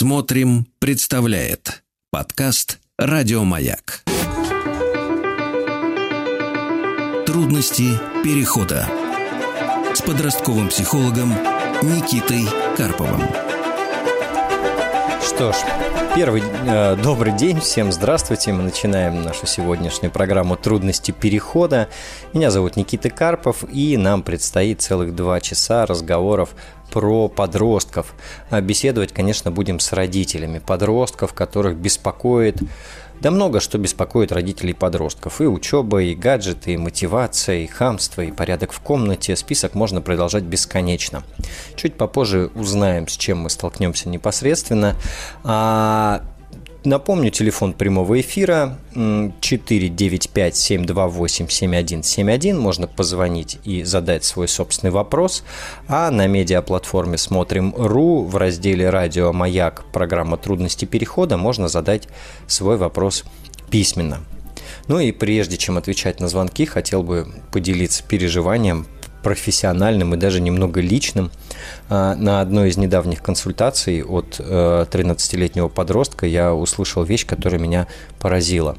Смотрим, представляет подкаст Радиомаяк. Трудности перехода с подростковым психологом Никитой Карповым. Что ж, первый э, добрый день, всем здравствуйте. Мы начинаем нашу сегодняшнюю программу «Трудности перехода». Меня зовут Никита Карпов, и нам предстоит целых два часа разговоров про подростков. А беседовать, конечно, будем с родителями подростков, которых беспокоит да много что беспокоит родителей подростков. И учеба, и гаджеты, и мотивация, и хамство, и порядок в комнате. Список можно продолжать бесконечно. Чуть попозже узнаем, с чем мы столкнемся непосредственно. А Напомню, телефон прямого эфира 495-728-7171. Можно позвонить и задать свой собственный вопрос. А на медиаплатформе «Смотрим.ру» в разделе «Радио Маяк» программа «Трудности перехода» можно задать свой вопрос письменно. Ну и прежде чем отвечать на звонки, хотел бы поделиться переживанием профессиональным и даже немного личным. А, на одной из недавних консультаций от 13-летнего э, подростка я услышал вещь, которая меня поразила.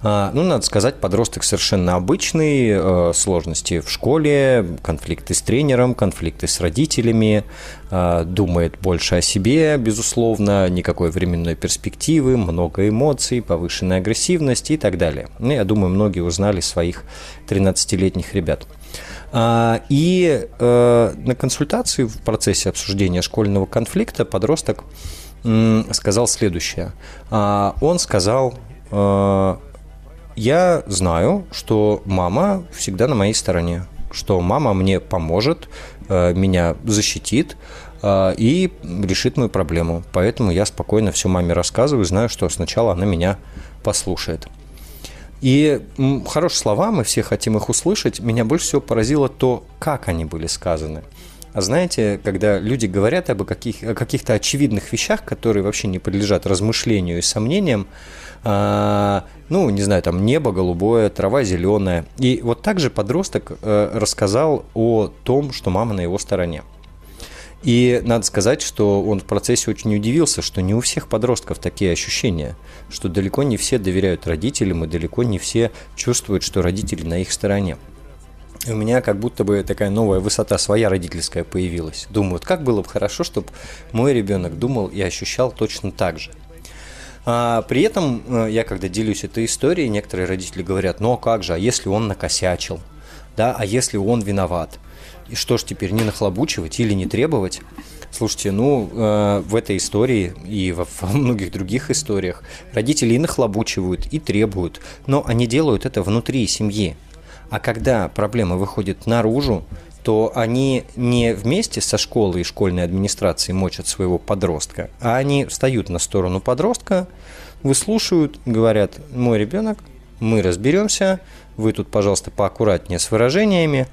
А, ну, надо сказать, подросток совершенно обычный, э, сложности в школе, конфликты с тренером, конфликты с родителями, а, думает больше о себе, безусловно, никакой временной перспективы, много эмоций, повышенная агрессивность и так далее. Ну, я думаю, многие узнали своих 13-летних ребят. А, и э, на консультации в процессе обсуждения школьного конфликта подросток сказал следующее. А, он сказал, э, я знаю, что мама всегда на моей стороне, что мама мне поможет, э, меня защитит, и решит мою проблему. Поэтому я спокойно все маме рассказываю, знаю, что сначала она меня послушает. И хорошие слова, мы все хотим их услышать. Меня больше всего поразило то, как они были сказаны. А знаете, когда люди говорят об каких, о каких-то очевидных вещах, которые вообще не подлежат размышлению и сомнениям, а, ну, не знаю, там небо голубое, трава зеленая. И вот также подросток э, рассказал о том, что мама на его стороне. И надо сказать, что он в процессе очень удивился, что не у всех подростков такие ощущения, что далеко не все доверяют родителям, и далеко не все чувствуют, что родители на их стороне. И у меня как будто бы такая новая высота своя родительская появилась. Думаю, вот как было бы хорошо, чтобы мой ребенок думал и ощущал точно так же. А, при этом э, я, когда делюсь этой историей, некоторые родители говорят, ну а как же, а если он накосячил? Да, а если он виноват? И что ж теперь, не нахлобучивать или не требовать? Слушайте, ну, э, в этой истории и во, во многих других историях родители и нахлобучивают, и требуют, но они делают это внутри семьи. А когда проблема выходит наружу, то они не вместе со школой и школьной администрацией мочат своего подростка, а они встают на сторону подростка, выслушивают, говорят, мой ребенок, мы разберемся, вы тут, пожалуйста, поаккуратнее с выражениями,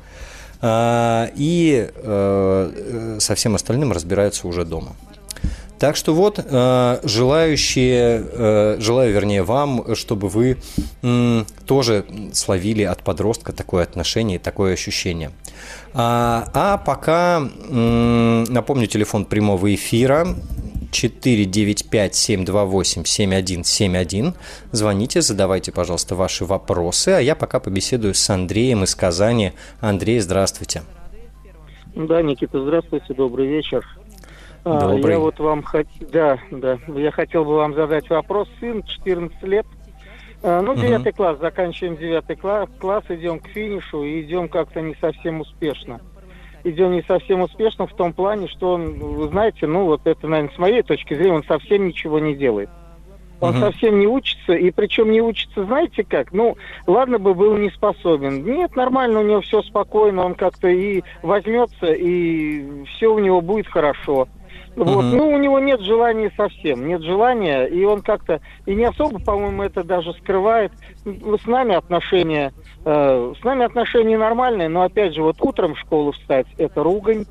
и э, со всем остальным разбираются уже дома. Так что вот, э, желающие, э, желаю, вернее, вам, чтобы вы тоже словили от подростка такое отношение, такое ощущение. А, а пока напомню телефон прямого эфира 495-728-7171. Звоните, задавайте, пожалуйста, ваши вопросы, а я пока побеседую с Андреем из Казани. Андрей, здравствуйте. Да, Никита, здравствуйте, добрый вечер. А, добрый. Я вот вам хот... да, да, я хотел бы вам задать вопрос. Сын 14 лет, а, ну, девятый угу. класс, заканчиваем девятый класс, класс, идем к финишу и идем как-то не совсем успешно идем не совсем успешно в том плане, что он, вы знаете, ну вот это, наверное, с моей точки зрения, он совсем ничего не делает. Он uh совсем не учится, и причем не учится, знаете как? Ну, ладно бы был не способен. Нет, нормально, у него все спокойно, он как-то и возьмется, и все у него будет хорошо. Вот. Ну, у него нет желания совсем, нет желания, и он как-то, и не особо, по-моему, это даже скрывает. С нами отношения Э, с нами отношения нормальные, но опять же, вот утром в школу встать это ругань.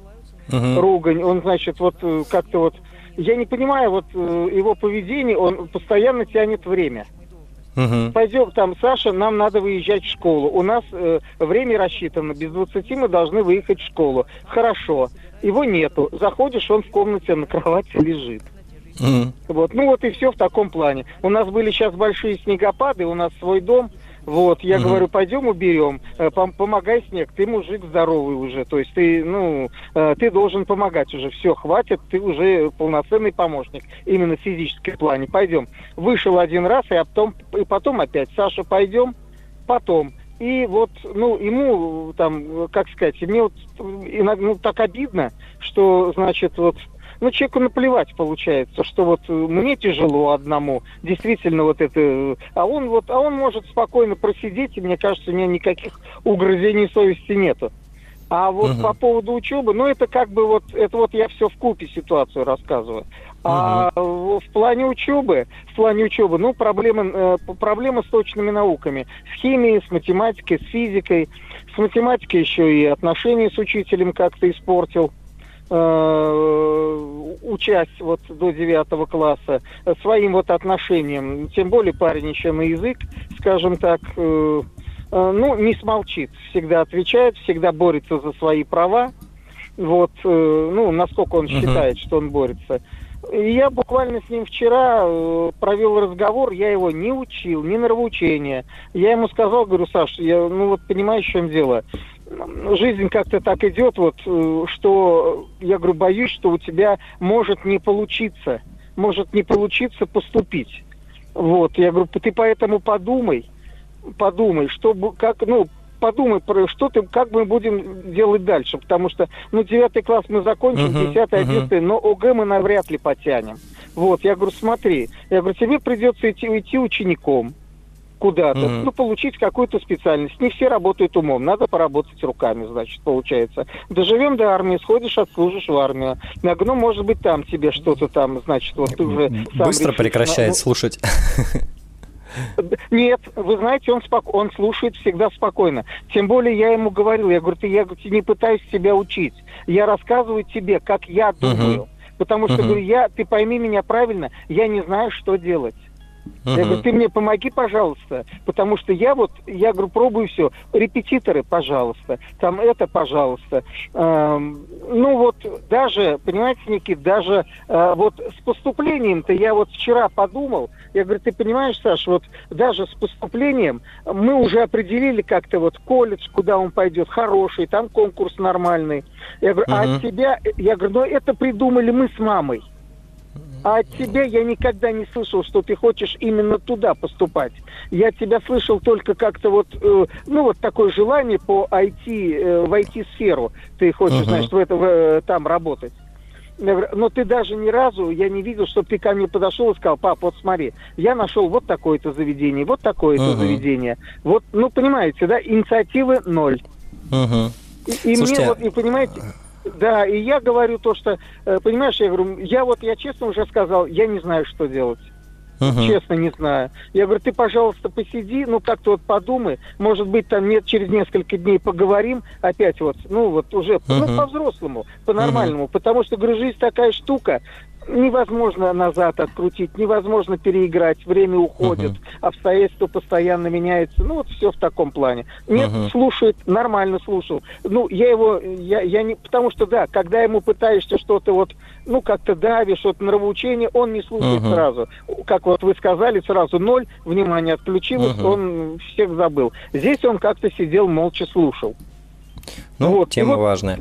Uh-huh. Ругань. Он, значит, вот э, как-то вот. Я не понимаю, вот э, его поведение, он постоянно тянет время. Uh-huh. Пойдем там, Саша, нам надо выезжать в школу. У нас э, время рассчитано, без 20 мы должны выехать в школу. Хорошо. Его нету. Заходишь, он в комнате на кровати лежит. Mm-hmm. Вот, ну вот и все в таком плане. У нас были сейчас большие снегопады, у нас свой дом, вот, я угу. говорю, пойдем уберем, э, пом помогай снег, ты мужик здоровый уже, то есть ты, ну, э, ты должен помогать уже, все, хватит, ты уже полноценный помощник, именно в физическом плане, пойдем. Вышел один раз, и потом, и потом опять, Саша, пойдем, потом. И вот, ну, ему там, как сказать, мне вот иногда ну, так обидно, что, значит, вот ну, человеку наплевать получается, что вот мне тяжело одному, действительно вот это, а он вот, а он может спокойно просидеть, и мне кажется, у него никаких угрызений совести нету. А вот угу. по поводу учебы, ну это как бы вот, это вот я все в купе ситуацию рассказываю. А угу. в плане учебы, в плане учебы, ну проблемы, э, проблемы с точными науками, с химией, с математикой, с физикой, с математикой еще и отношения с учителем как-то испортил. Э, участь вот до девятого класса своим вот отношением, тем более парень еще на язык, скажем так, э, э, ну, не смолчит, всегда отвечает, всегда борется за свои права, вот, ну, насколько он uh-huh. считает, что он борется. Я буквально с ним вчера провел разговор, я его не учил, ни нравоучения. Я ему сказал, говорю, Саш, я, ну вот понимаешь, в чем дело жизнь как-то так идет, вот, э, что я говорю, боюсь, что у тебя может не получиться, может не получиться поступить. Вот, я говорю, ты поэтому подумай, подумай, что, как, ну, подумай, про что ты, как мы будем делать дальше, потому что, ну, девятый класс мы закончим, десятый, uh-huh, одиннадцатый, uh-huh. но ОГЭ мы навряд ли потянем. Вот, я говорю, смотри, я говорю, тебе придется идти, идти учеником, куда-то, mm-hmm. ну, получить какую-то специальность. Не все работают умом, надо поработать руками, значит, получается. Доживем до армии, сходишь, отслужишь в армию. На ну, может быть, там тебе что-то там, значит, вот ты уже Быстро прекращает ну, слушать. Нет, вы знаете, он, спок... он слушает всегда спокойно. Тем более я ему говорил, я говорю, ты, я не пытаюсь тебя учить. Я рассказываю тебе, как я думаю. Uh-huh. Потому что, uh-huh. говорю, я, ты пойми меня правильно, я не знаю, что делать. Uh-huh. Я говорю, ты мне помоги, пожалуйста, потому что я вот, я говорю, пробую все. Репетиторы, пожалуйста, там это, пожалуйста. Эм, ну вот даже, понимаете, Никит, даже э, вот с поступлением-то я вот вчера подумал, я говорю, ты понимаешь, Саш, вот даже с поступлением мы уже определили как-то вот колледж, куда он пойдет, хороший, там конкурс нормальный. Я говорю, uh-huh. а от тебя, я говорю, ну это придумали мы с мамой. А от тебя я никогда не слышал, что ты хочешь именно туда поступать. Я тебя слышал только как-то вот, э, ну вот такое желание по IT, э, в IT-сферу. Ты хочешь, uh-huh. значит, в это, в, э, там работать. Но ты даже ни разу, я не видел, чтобы ты ко мне подошел и сказал, пап, вот смотри, я нашел вот такое-то заведение, вот такое-то uh-huh. заведение. Вот, ну, понимаете, да, инициативы ноль. Uh-huh. И, и Слушайте, мне вот, и понимаете, да, и я говорю то, что, э, понимаешь, я говорю, я вот, я честно уже сказал, я не знаю, что делать. Uh-huh. Честно, не знаю. Я говорю, ты, пожалуйста, посиди, ну, как-то вот подумай. Может быть, там нет, через несколько дней поговорим опять вот, ну, вот уже, uh-huh. ну, по-взрослому, по-нормальному. Uh-huh. Потому что, говорю, жизнь такая штука, невозможно назад открутить, невозможно переиграть, время уходит, uh-huh. обстоятельства постоянно меняются. Ну, вот все в таком плане. Нет, uh-huh. слушает, нормально слушал. Ну, я его, я, я не, потому что, да, когда ему пытаешься что-то вот, ну, как-то давишь, вот нравоучение, он не слушает uh-huh. сразу. Как вот вы сказали, сразу ноль, внимание отключилось, uh-huh. он всех забыл. Здесь он как-то сидел, молча слушал. Ну, вот. тема вот, важная.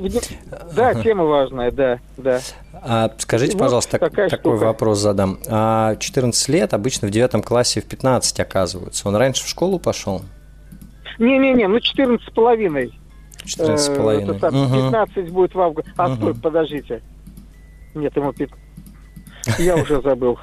Да, тема важная, да, да. А скажите, вот пожалуйста, так, такой штука. вопрос задам. А 14 лет обычно в девятом классе в 15 оказываются. Он раньше в школу пошел? Не-не-не, ну 14 с половиной. 14 с половиной. 15 угу. будет в августе. А, угу. подождите. Нет, ему 15. Я уже забыл.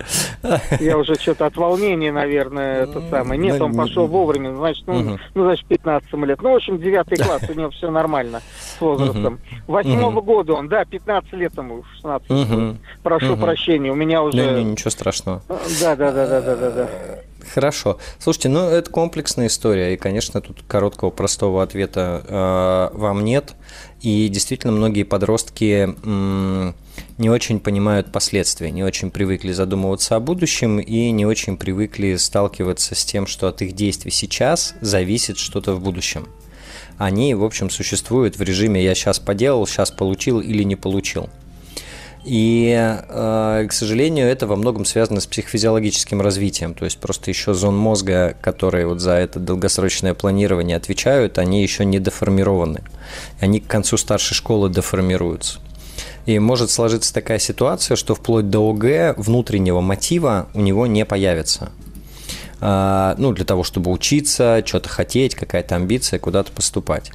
Я уже что-то от волнения, наверное, это самое. Нет, он пошел вовремя, значит, ну, ну значит, 15 лет. Ну, в общем, 9 класс, у него все нормально с возрастом. Восьмого года он, да, 15 лет ему, 16. Прошу прощения, у меня уже... Ничего страшного. Да, да, да, да, да, да. Хорошо. Слушайте, ну это комплексная история, и, конечно, тут короткого простого ответа э, вам нет. И действительно, многие подростки м, не очень понимают последствия, не очень привыкли задумываться о будущем и не очень привыкли сталкиваться с тем, что от их действий сейчас зависит что-то в будущем. Они, в общем, существуют в режиме «я сейчас поделал, сейчас получил или не получил». И, э, к сожалению, это во многом связано с психофизиологическим развитием. То есть просто еще зон мозга, которые вот за это долгосрочное планирование отвечают, они еще не деформированы. Они к концу старшей школы деформируются. И может сложиться такая ситуация, что вплоть до ОГ внутреннего мотива у него не появится. А, ну, для того, чтобы учиться, что-то хотеть, какая-то амбиция, куда-то поступать.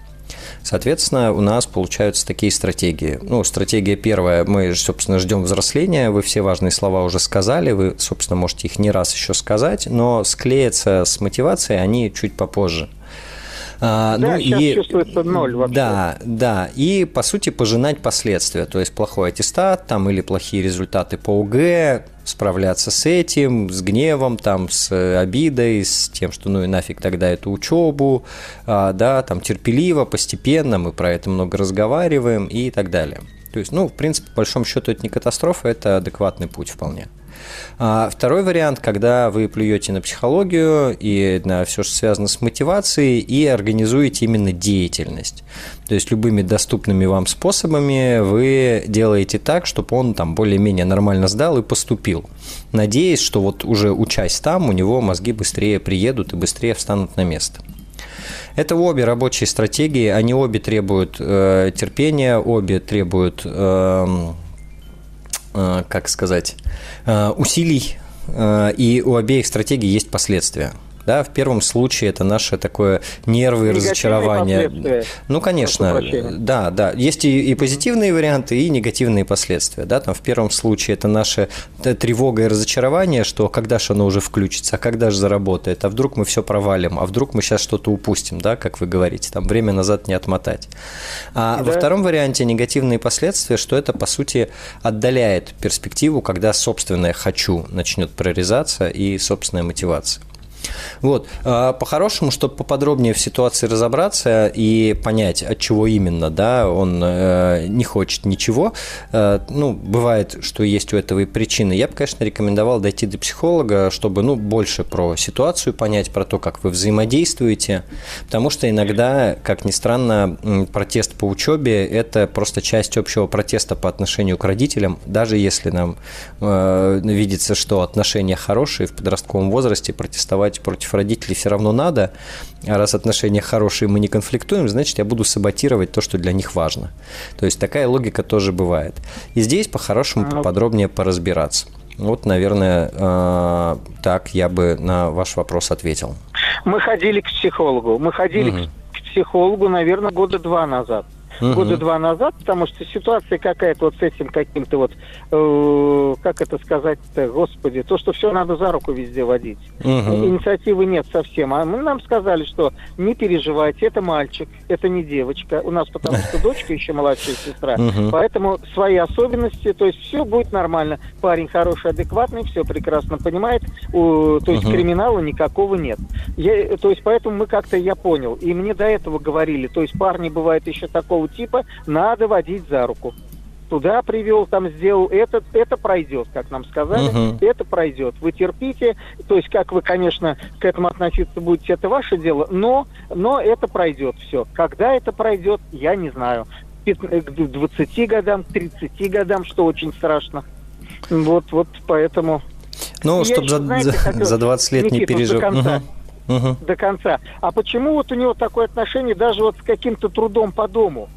Соответственно, у нас получаются такие стратегии. Ну, стратегия первая, мы, собственно, ждем взросления, вы все важные слова уже сказали, вы, собственно, можете их не раз еще сказать, но склеиться с мотивацией они чуть попозже. А, да, ну, и, чувствуется ноль вообще. Да, да. И, по сути, пожинать последствия. То есть плохой аттестат там, или плохие результаты по ОГЭ, справляться с этим, с гневом, там, с обидой, с тем, что ну и нафиг тогда эту учебу, а, да, там терпеливо, постепенно, мы про это много разговариваем и так далее. То есть, ну, в принципе, по большому счету, это не катастрофа, это адекватный путь вполне. А второй вариант, когда вы плюете на психологию и на все, что связано с мотивацией, и организуете именно деятельность. То есть любыми доступными вам способами вы делаете так, чтобы он там более-менее нормально сдал и поступил. Надеясь, что вот уже учась там, у него мозги быстрее приедут и быстрее встанут на место. Это обе рабочие стратегии, они обе требуют э, терпения, обе требуют э, как сказать, э, усилий, э, и у обеих стратегий есть последствия. Да, в первом случае это наше такое нервы и разочарование. Ну, конечно, да, да. Есть и, и позитивные варианты, и негативные последствия. Да, там в первом случае это наша тревога и разочарование, что когда же оно уже включится, а когда же заработает, а вдруг мы все провалим, а вдруг мы сейчас что-то упустим, да, как вы говорите, там время назад не отмотать. А да. во втором варианте негативные последствия, что это, по сути, отдаляет перспективу, когда собственное «хочу» начнет прорезаться и собственная мотивация. Вот. А, по-хорошему, чтобы поподробнее в ситуации разобраться и понять, от чего именно, да, он э, не хочет ничего, э, ну, бывает, что есть у этого и причины, я бы, конечно, рекомендовал дойти до психолога, чтобы, ну, больше про ситуацию понять, про то, как вы взаимодействуете, потому что иногда, как ни странно, протест по учебе – это просто часть общего протеста по отношению к родителям, даже если нам э, видится, что отношения хорошие в подростковом возрасте, протестовать выступать против родителей все равно надо, а раз отношения хорошие, мы не конфликтуем, значит, я буду саботировать то, что для них важно. То есть такая логика тоже бывает. И здесь по-хорошему ну. поподробнее поразбираться. Вот, наверное, э, так я бы на ваш вопрос ответил. Мы ходили к психологу. Мы ходили угу. к психологу, наверное, года два назад угу. года два назад, потому что ситуация какая-то вот с этим каким-то вот, э, как это сказать-то, господи, то, что все надо за руку везде водить. Угу. Инициативы нет совсем. А мы нам сказали, что не переживайте, это мальчик, это не девочка. У нас потому что дочка еще младшая сестра. Угу. Поэтому свои особенности, то есть все будет нормально. Парень хороший, адекватный, все прекрасно понимает, у, то есть угу. криминала никакого нет. Я, то есть поэтому мы как-то, я понял, и мне до этого говорили, то есть парни бывает еще такого типа надо водить за руку. Туда привел, там сделал, это, это пройдет, как нам сказали, uh-huh. это пройдет. Вы терпите, то есть как вы, конечно, к этому относиться будете, это ваше дело, но, но это пройдет все. Когда это пройдет, я не знаю. К 20 годам, к 30 годам, что очень страшно. Вот, вот поэтому... Ну, чтобы за, знаете, за 20 лет Никит, не переживать. Угу. Угу. До конца. А почему вот у него такое отношение даже вот с каким-то трудом по дому?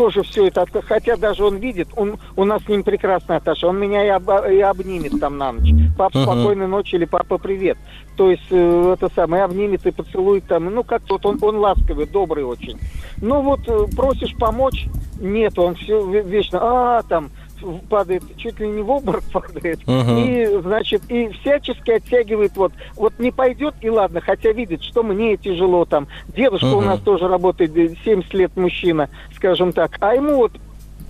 тоже все это, хотя даже он видит, он, у нас с ним прекрасная отношения, он меня и, об, и обнимет там на ночь. Папа, uh-huh. спокойной ночи или папа, привет. То есть э, это самое, обнимет и поцелует там, ну как-то вот он, он ласковый, добрый очень. Ну вот э, просишь помочь, нет, он все вечно, а там, падает, чуть ли не в обморок падает, угу. и, значит, и всячески оттягивает, вот, вот не пойдет, и ладно, хотя видит, что мне тяжело там. Дедушка угу. у нас тоже работает 70 лет мужчина, скажем так, а ему вот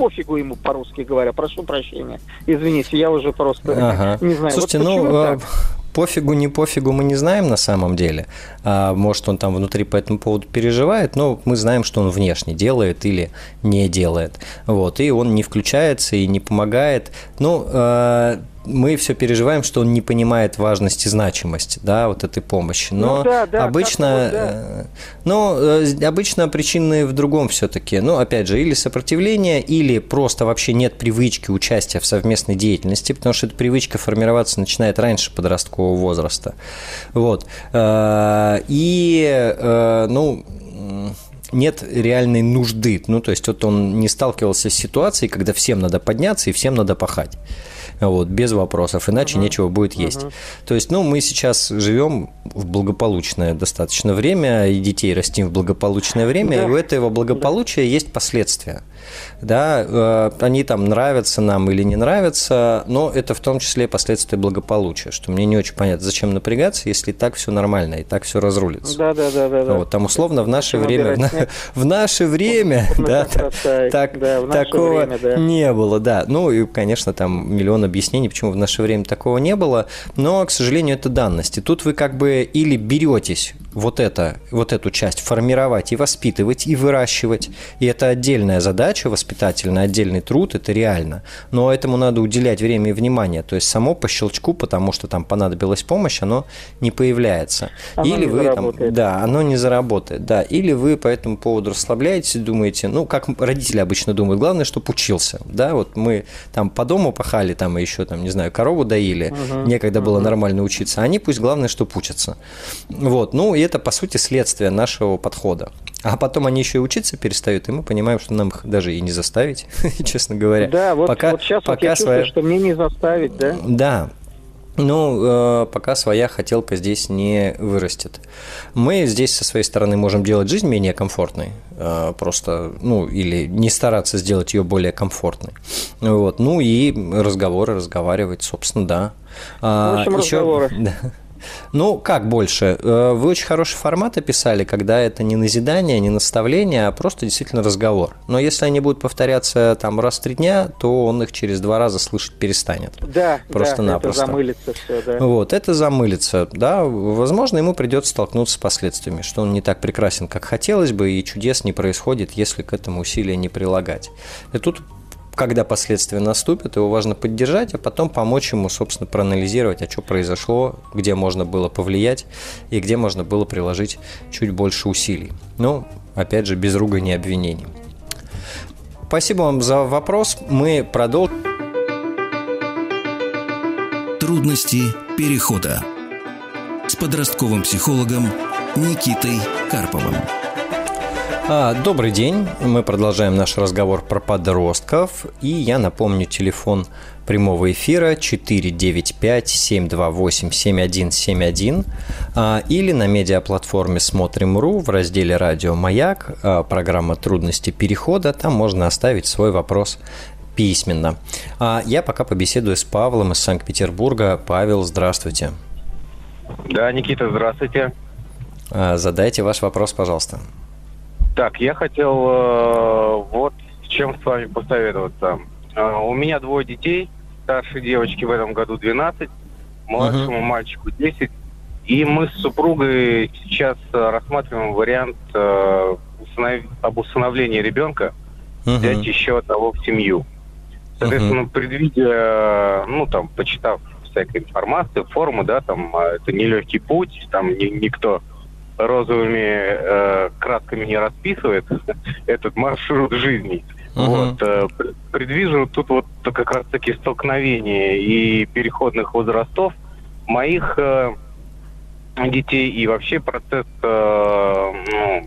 пофигу ему, по-русски говоря, прошу прощения. Извините, я уже просто ага. не знаю. Слушайте, вот ну, а, так? Пофигу, не пофигу мы не знаем на самом деле. А, может, он там внутри по этому поводу переживает, но мы знаем, что он внешне делает или не делает. Вот, и он не включается и не помогает. Ну, а, мы все переживаем, что он не понимает важность и значимость, да, вот этой помощи. Но ну, да, да, обычно, вот, да. Э, но э, обычно причины в другом все-таки. Ну, опять же, или сопротивление, или просто вообще нет привычки участия в совместной деятельности, потому что эта привычка формироваться начинает раньше подросткового возраста. Вот. Э, и, ну, нет реальной нужды. Ну, то есть вот он не сталкивался с ситуацией, когда всем надо подняться и всем надо пахать вот, без вопросов, иначе uh-huh. нечего будет есть. Uh-huh. То есть, ну, мы сейчас живем в благополучное достаточно время, и детей растим в благополучное время, да. и у этого благополучия да. есть последствия да, э, они там нравятся нам или не нравятся, но это в том числе последствия благополучия, что мне не очень понятно, зачем напрягаться, если так все нормально и так все разрулится. Да, да, да, да. Вот, там условно в наше время, в, наше время, да, так, такого не было, да. Ну и, конечно, там миллион объяснений, почему в наше время такого не было, но, к сожалению, это данности. Тут вы как бы или беретесь вот это, вот эту часть формировать и воспитывать, и выращивать, и это отдельная задача воспитательная, отдельный труд, это реально. Но этому надо уделять время и внимание. То есть само по щелчку, потому что там понадобилась помощь, оно не появляется. Оно Или не вы заработает. там, да, оно не заработает, да. Или вы по этому поводу расслабляетесь думаете, ну, как родители обычно думают, главное, чтобы учился, да, вот мы там по дому пахали, там еще там, не знаю, корову доили, угу, некогда угу. было нормально учиться, они пусть главное, чтобы учатся. Вот, ну, и это, по сути, следствие нашего подхода. А потом они еще и учиться перестают, и мы понимаем, что нам их даже и не заставить, честно говоря. Да, вот, пока, вот сейчас пока вот я своя... чувствую, что мне не заставить, да? Да, ну, э, пока своя хотелка здесь не вырастет. Мы здесь со своей стороны можем делать жизнь менее комфортной, э, просто, ну, или не стараться сделать ее более комфортной. Вот. Ну и разговоры, разговаривать, собственно, да. В общем, а, Еще... разговоры. Да. Ну, как больше? Э, вы очень хороший формат описали, когда это не назидание, не наставление, а просто действительно разговор. Но если они будут повторяться там раз в три дня, то он их через два раза слышать перестанет. Да, Просто-напросто. Да, это замылится все, да. Вот, это замылится, да. Возможно, ему придется столкнуться с последствиями, что он не так прекрасен, как хотелось бы, и чудес не происходит, если к этому усилия не прилагать. И тут когда последствия наступят, его важно поддержать, а потом помочь ему, собственно, проанализировать, а что произошло, где можно было повлиять и где можно было приложить чуть больше усилий. Ну, опять же, без ругани и обвинений. Спасибо вам за вопрос. Мы продолжим. Трудности перехода с подростковым психологом Никитой Карповым. А, добрый день. Мы продолжаем наш разговор про подростков. И я напомню телефон прямого эфира 495-728-7171 а, или на медиаплатформе «Смотрим.ру» в разделе «Радио Маяк» а, программа «Трудности перехода». Там можно оставить свой вопрос письменно. А я пока побеседую с Павлом из Санкт-Петербурга. Павел, здравствуйте. Да, Никита, здравствуйте. Задайте ваш вопрос, пожалуйста. Так, я хотел э, вот с чем с вами посоветоваться. Э, у меня двое детей. Старшей девочке в этом году 12, младшему uh-huh. мальчику 10. И мы с супругой сейчас э, рассматриваем вариант э, установ... об усыновлении ребенка, uh-huh. взять еще одного в семью. Соответственно, uh-huh. предвидя, ну там, почитав всякой информации, форумы, да, там, а, это нелегкий путь, там ни, никто розовыми э, красками не расписывает этот маршрут жизни. Uh-huh. Вот, э, предвижу тут вот как раз таки столкновения и переходных возрастов моих э, детей и вообще процесс, э, ну,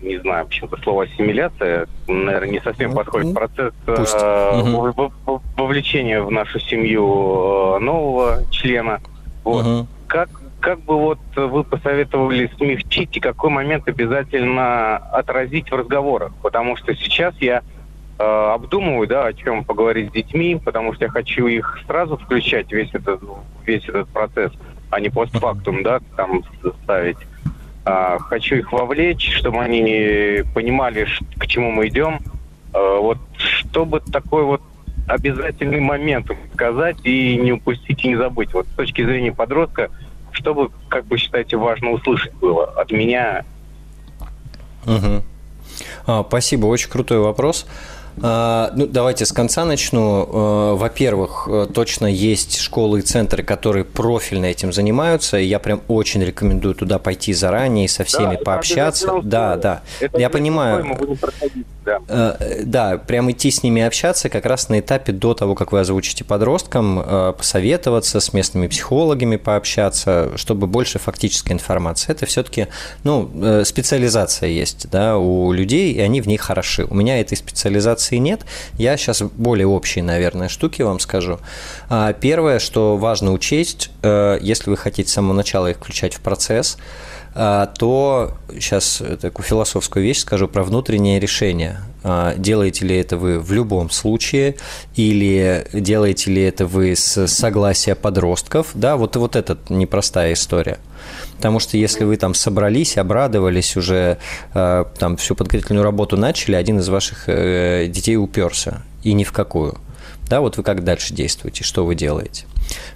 не знаю, почему-то слово ассимиляция, наверное, не совсем подходит. Процесс э, uh-huh. вовлечения в нашу семью э, нового члена. Вот. Uh-huh. Как как бы вот вы посоветовали смягчить и какой момент обязательно отразить в разговорах? Потому что сейчас я э, обдумываю, да, о чем поговорить с детьми, потому что я хочу их сразу включать весь этот весь этот процесс, а не постфактум, да, там ставить. А, хочу их вовлечь, чтобы они понимали, к чему мы идем. А, вот чтобы такой вот обязательный момент сказать и не упустить и не забыть. Вот с точки зрения подростка – что вы, как бы считаете, важно услышать было от меня? Угу. А, спасибо, очень крутой вопрос. А, ну, давайте с конца начну. А, во-первых, э, точно есть школы и центры, которые профильно этим занимаются. И я прям очень рекомендую туда пойти заранее и со всеми да, пообщаться. Да, да. Это я понимаю. Да. Э, да, прям идти с ними общаться как раз на этапе до того, как вы озвучите подросткам, э, посоветоваться с местными психологами, пообщаться, чтобы больше фактической информации. Это все-таки, ну, специализация есть, да, у людей, и они в ней хороши. У меня этой специализации нет. Я сейчас более общие, наверное, штуки вам скажу. А, первое, что важно учесть, э, если вы хотите с самого начала их включать в процесс, э, то сейчас такую философскую вещь скажу про внутреннее решение. А, делаете ли это вы в любом случае, или делаете ли это вы с согласия подростков, да, вот, вот это непростая история. Потому что если вы там собрались, обрадовались уже, э, там всю подготовительную работу начали, один из ваших э, детей уперся, и ни в какую. Да, вот вы как дальше действуете, что вы делаете.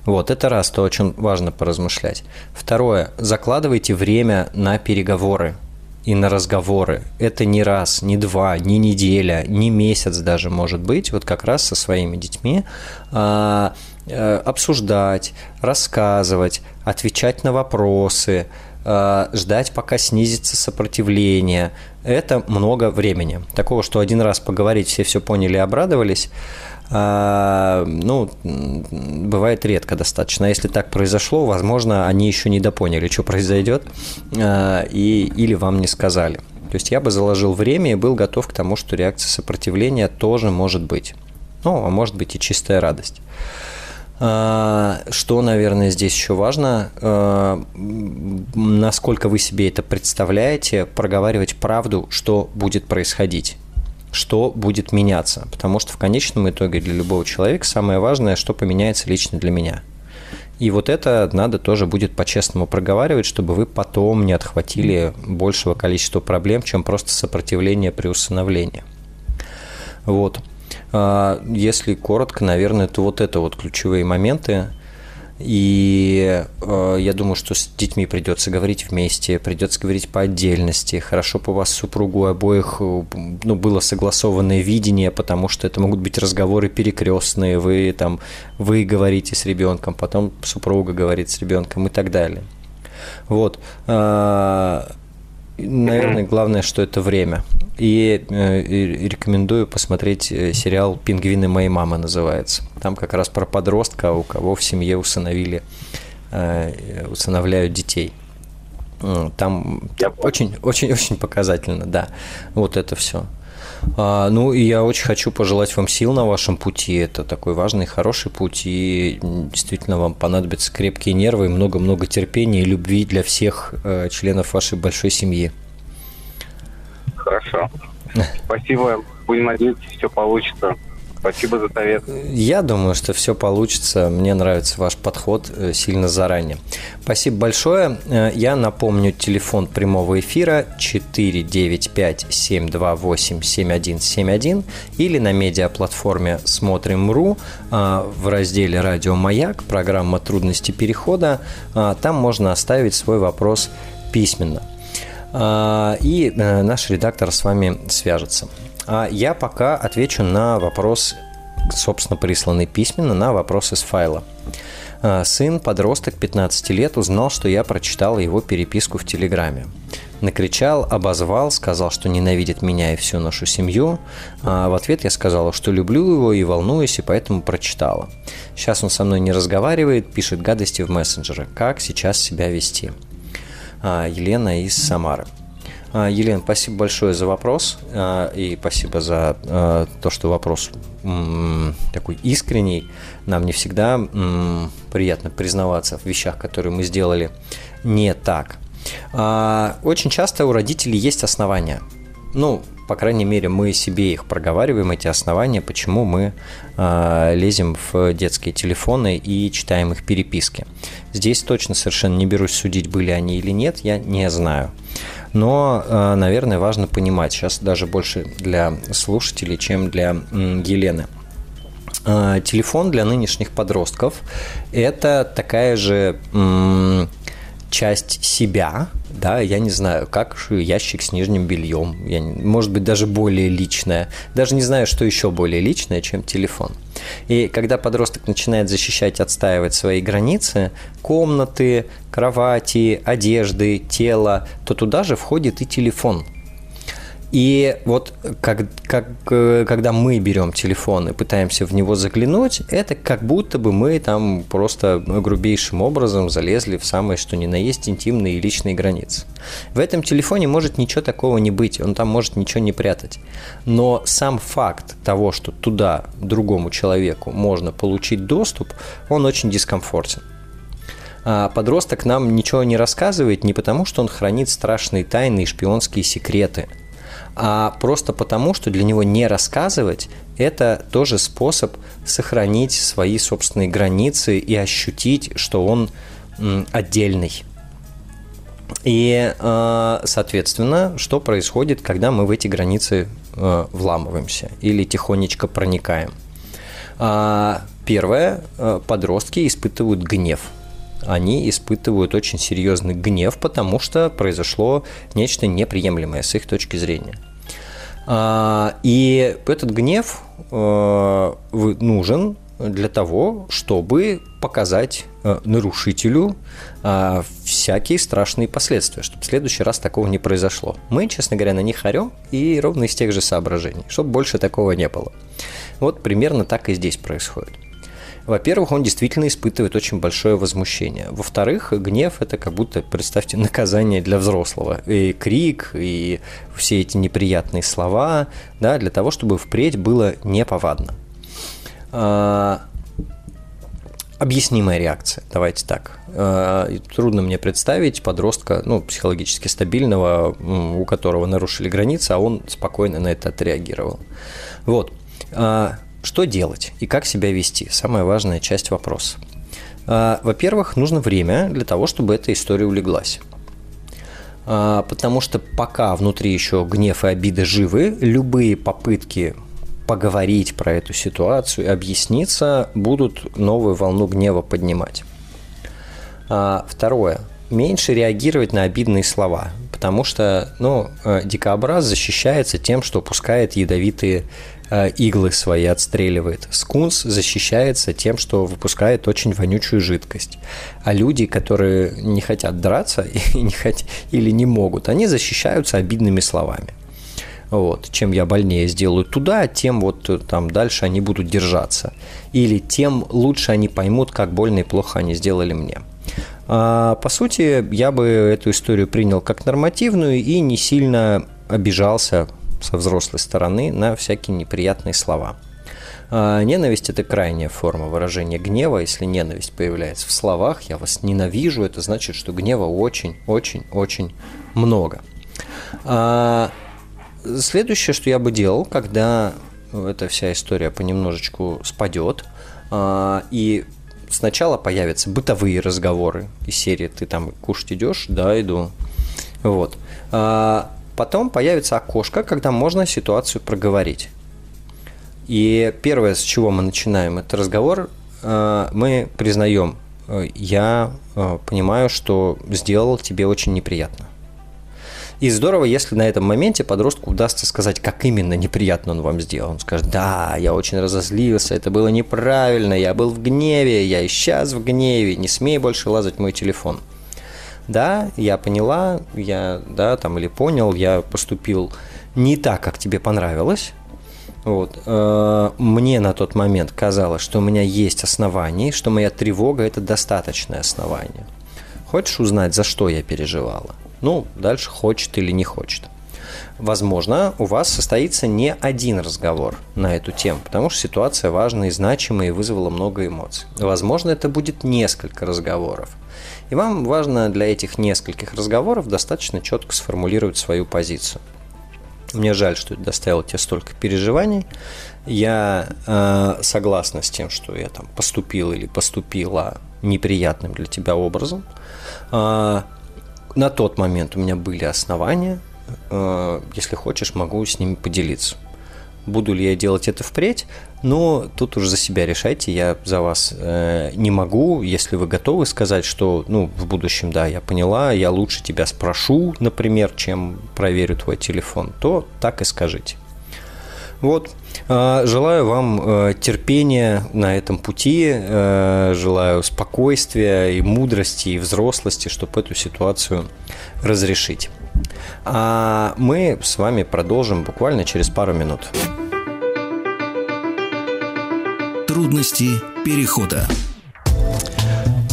Вот, это раз, то, о чем важно поразмышлять. Второе, закладывайте время на переговоры и на разговоры. Это не раз, не два, не неделя, не месяц даже может быть, вот как раз со своими детьми а, а, обсуждать, рассказывать, отвечать на вопросы, а, ждать, пока снизится сопротивление. Это много времени. Такого, что один раз поговорить, все все поняли и обрадовались, ну, бывает редко достаточно. Если так произошло, возможно, они еще не допоняли, что произойдет, а, и, или вам не сказали. То есть я бы заложил время и был готов к тому, что реакция сопротивления тоже может быть. Ну, а может быть и чистая радость. А, что, наверное, здесь еще важно, насколько вы себе это представляете, проговаривать правду, что будет происходить что будет меняться. Потому что в конечном итоге для любого человека самое важное, что поменяется лично для меня. И вот это надо тоже будет по-честному проговаривать, чтобы вы потом не отхватили большего количества проблем, чем просто сопротивление при усыновлении. Вот. А, если коротко, наверное, то вот это вот ключевые моменты – и э, я думаю, что с детьми придется говорить вместе, придется говорить по отдельности. Хорошо по вас супругу обоих э, ну, было согласованное видение, потому что это могут быть разговоры перекрестные. Вы там вы говорите с ребенком, потом супруга говорит с ребенком и так далее. Вот. А, наверное, главное, что это время. И, э, и рекомендую посмотреть э, сериал «Пингвины моей мамы» называется. Там как раз про подростка, у кого в семье усыновили, э, усыновляют детей. Там очень-очень-очень показательно, да. Вот это все. А, ну, и я очень хочу пожелать вам сил на вашем пути. Это такой важный, хороший путь. И действительно вам понадобятся крепкие нервы, много-много терпения и любви для всех э, членов вашей большой семьи. Хорошо. Спасибо. Будем надеяться, все получится. Спасибо за совет. Я думаю, что все получится. Мне нравится ваш подход э, сильно заранее. Спасибо большое. Э, я напомню телефон прямого эфира 495-728-7171 или на медиаплатформе «Смотрим.ру» э, в разделе «Радио Маяк» программа «Трудности перехода». Там можно оставить свой вопрос письменно. И наш редактор с вами свяжется. А я пока отвечу на вопрос, собственно, присланный письменно, на вопрос из файла. А, сын, подросток 15 лет, узнал, что я прочитал его переписку в Телеграме. Накричал, обозвал, сказал, что ненавидит меня и всю нашу семью. А в ответ я сказала, что люблю его и волнуюсь, и поэтому прочитала. Сейчас он со мной не разговаривает, пишет гадости в мессенджеры. Как сейчас себя вести? А, Елена из Самары. А, Елена, спасибо большое за вопрос а, и спасибо за а, то, что вопрос такой искренний. Нам не всегда приятно признаваться в вещах, которые мы сделали не так. Очень часто у родителей есть основания. Ну, по крайней мере, мы себе их проговариваем, эти основания, почему мы лезем в детские телефоны и читаем их переписки. Здесь точно совершенно не берусь судить, были они или нет, я не знаю. Но, э, наверное, важно понимать, сейчас даже больше для слушателей, чем для Елены. Э, телефон для нынешних подростков – это такая же часть себя, да, я не знаю, как ящик с нижним бельем, я, может быть, даже более личное. Даже не знаю, что еще более личное, чем телефон. И когда подросток начинает защищать, отстаивать свои границы, комнаты, кровати, одежды, тело, то туда же входит и телефон – и вот как, как, э, когда мы берем телефон и пытаемся в него заглянуть, это как будто бы мы там просто грубейшим образом залезли в самые что ни на есть интимные и личные границы. В этом телефоне может ничего такого не быть, он там может ничего не прятать. Но сам факт того, что туда другому человеку можно получить доступ, он очень дискомфортен. А подросток нам ничего не рассказывает не потому, что он хранит страшные тайны и шпионские секреты – а просто потому, что для него не рассказывать – это тоже способ сохранить свои собственные границы и ощутить, что он отдельный. И, э, соответственно, что происходит, когда мы в эти границы э, вламываемся или тихонечко проникаем? А, первое, подростки испытывают гнев – они испытывают очень серьезный гнев, потому что произошло нечто неприемлемое с их точки зрения. А, и этот гнев э, нужен для того, чтобы показать э, нарушителю а, всякие страшные последствия, чтобы в следующий раз такого не произошло. Мы, честно говоря, на них орем и ровно из тех же соображений, чтобы больше такого не было. Вот примерно так и здесь происходит. Во-первых, он действительно испытывает очень большое возмущение. Во-вторых, гнев – это как будто, представьте, наказание для взрослого. И крик, и все эти неприятные слова, да, для того, чтобы впредь было неповадно. А, объяснимая реакция, давайте так. А, трудно мне представить подростка, ну, психологически стабильного, у которого нарушили границы, а он спокойно на это отреагировал. Вот. А, что делать и как себя вести? Самая важная часть вопроса. А, во-первых, нужно время для того, чтобы эта история улеглась. А, потому что пока внутри еще гнев и обида живы, любые попытки поговорить про эту ситуацию и объясниться будут новую волну гнева поднимать. А, второе. Меньше реагировать на обидные слова, потому что ну, э, дикобраз защищается тем, что пускает ядовитые иглы свои отстреливает. Скунс защищается тем, что выпускает очень вонючую жидкость. А люди, которые не хотят драться и не хот... или не могут, они защищаются обидными словами. Вот. Чем я больнее сделаю туда, тем вот э, там дальше они будут держаться. Или тем лучше они поймут, как больно и плохо они сделали мне. А, по сути, я бы эту историю принял как нормативную и не сильно обижался со взрослой стороны на всякие неприятные слова. А, ненависть – это крайняя форма выражения гнева. Если ненависть появляется в словах, я вас ненавижу, это значит, что гнева очень-очень-очень много. А, следующее, что я бы делал, когда эта вся история понемножечку спадет, а, и сначала появятся бытовые разговоры из серии «ты там кушать идешь?» «Да, иду». Вот. Потом появится окошко, когда можно ситуацию проговорить. И первое, с чего мы начинаем, это разговор. Э, мы признаем, э, я э, понимаю, что сделал тебе очень неприятно. И здорово, если на этом моменте подростку удастся сказать, как именно неприятно он вам сделал. Он скажет, да, я очень разозлился, это было неправильно, я был в гневе, я и сейчас в гневе, не смей больше лазать мой телефон да, я поняла, я, да, там, или понял, я поступил не так, как тебе понравилось, вот. Э, мне на тот момент казалось, что у меня есть основания, что моя тревога – это достаточное основание. Хочешь узнать, за что я переживала? Ну, дальше хочет или не хочет. Возможно, у вас состоится не один разговор на эту тему, потому что ситуация важная и значимая и вызвала много эмоций. Возможно, это будет несколько разговоров. И вам важно для этих нескольких разговоров достаточно четко сформулировать свою позицию. Мне жаль, что это доставило тебе столько переживаний. Я э, согласна с тем, что я там поступил или поступила неприятным для тебя образом. Э, на тот момент у меня были основания. Э, если хочешь, могу с ними поделиться. Буду ли я делать это впредь? Но тут уже за себя решайте, я за вас э, не могу. Если вы готовы сказать, что ну, в будущем, да, я поняла, я лучше тебя спрошу, например, чем проверю твой телефон, то так и скажите. Вот. А, желаю вам э, терпения на этом пути, э, желаю спокойствия и мудрости, и взрослости, чтобы эту ситуацию разрешить. А мы с вами продолжим буквально через пару минут. Трудности перехода.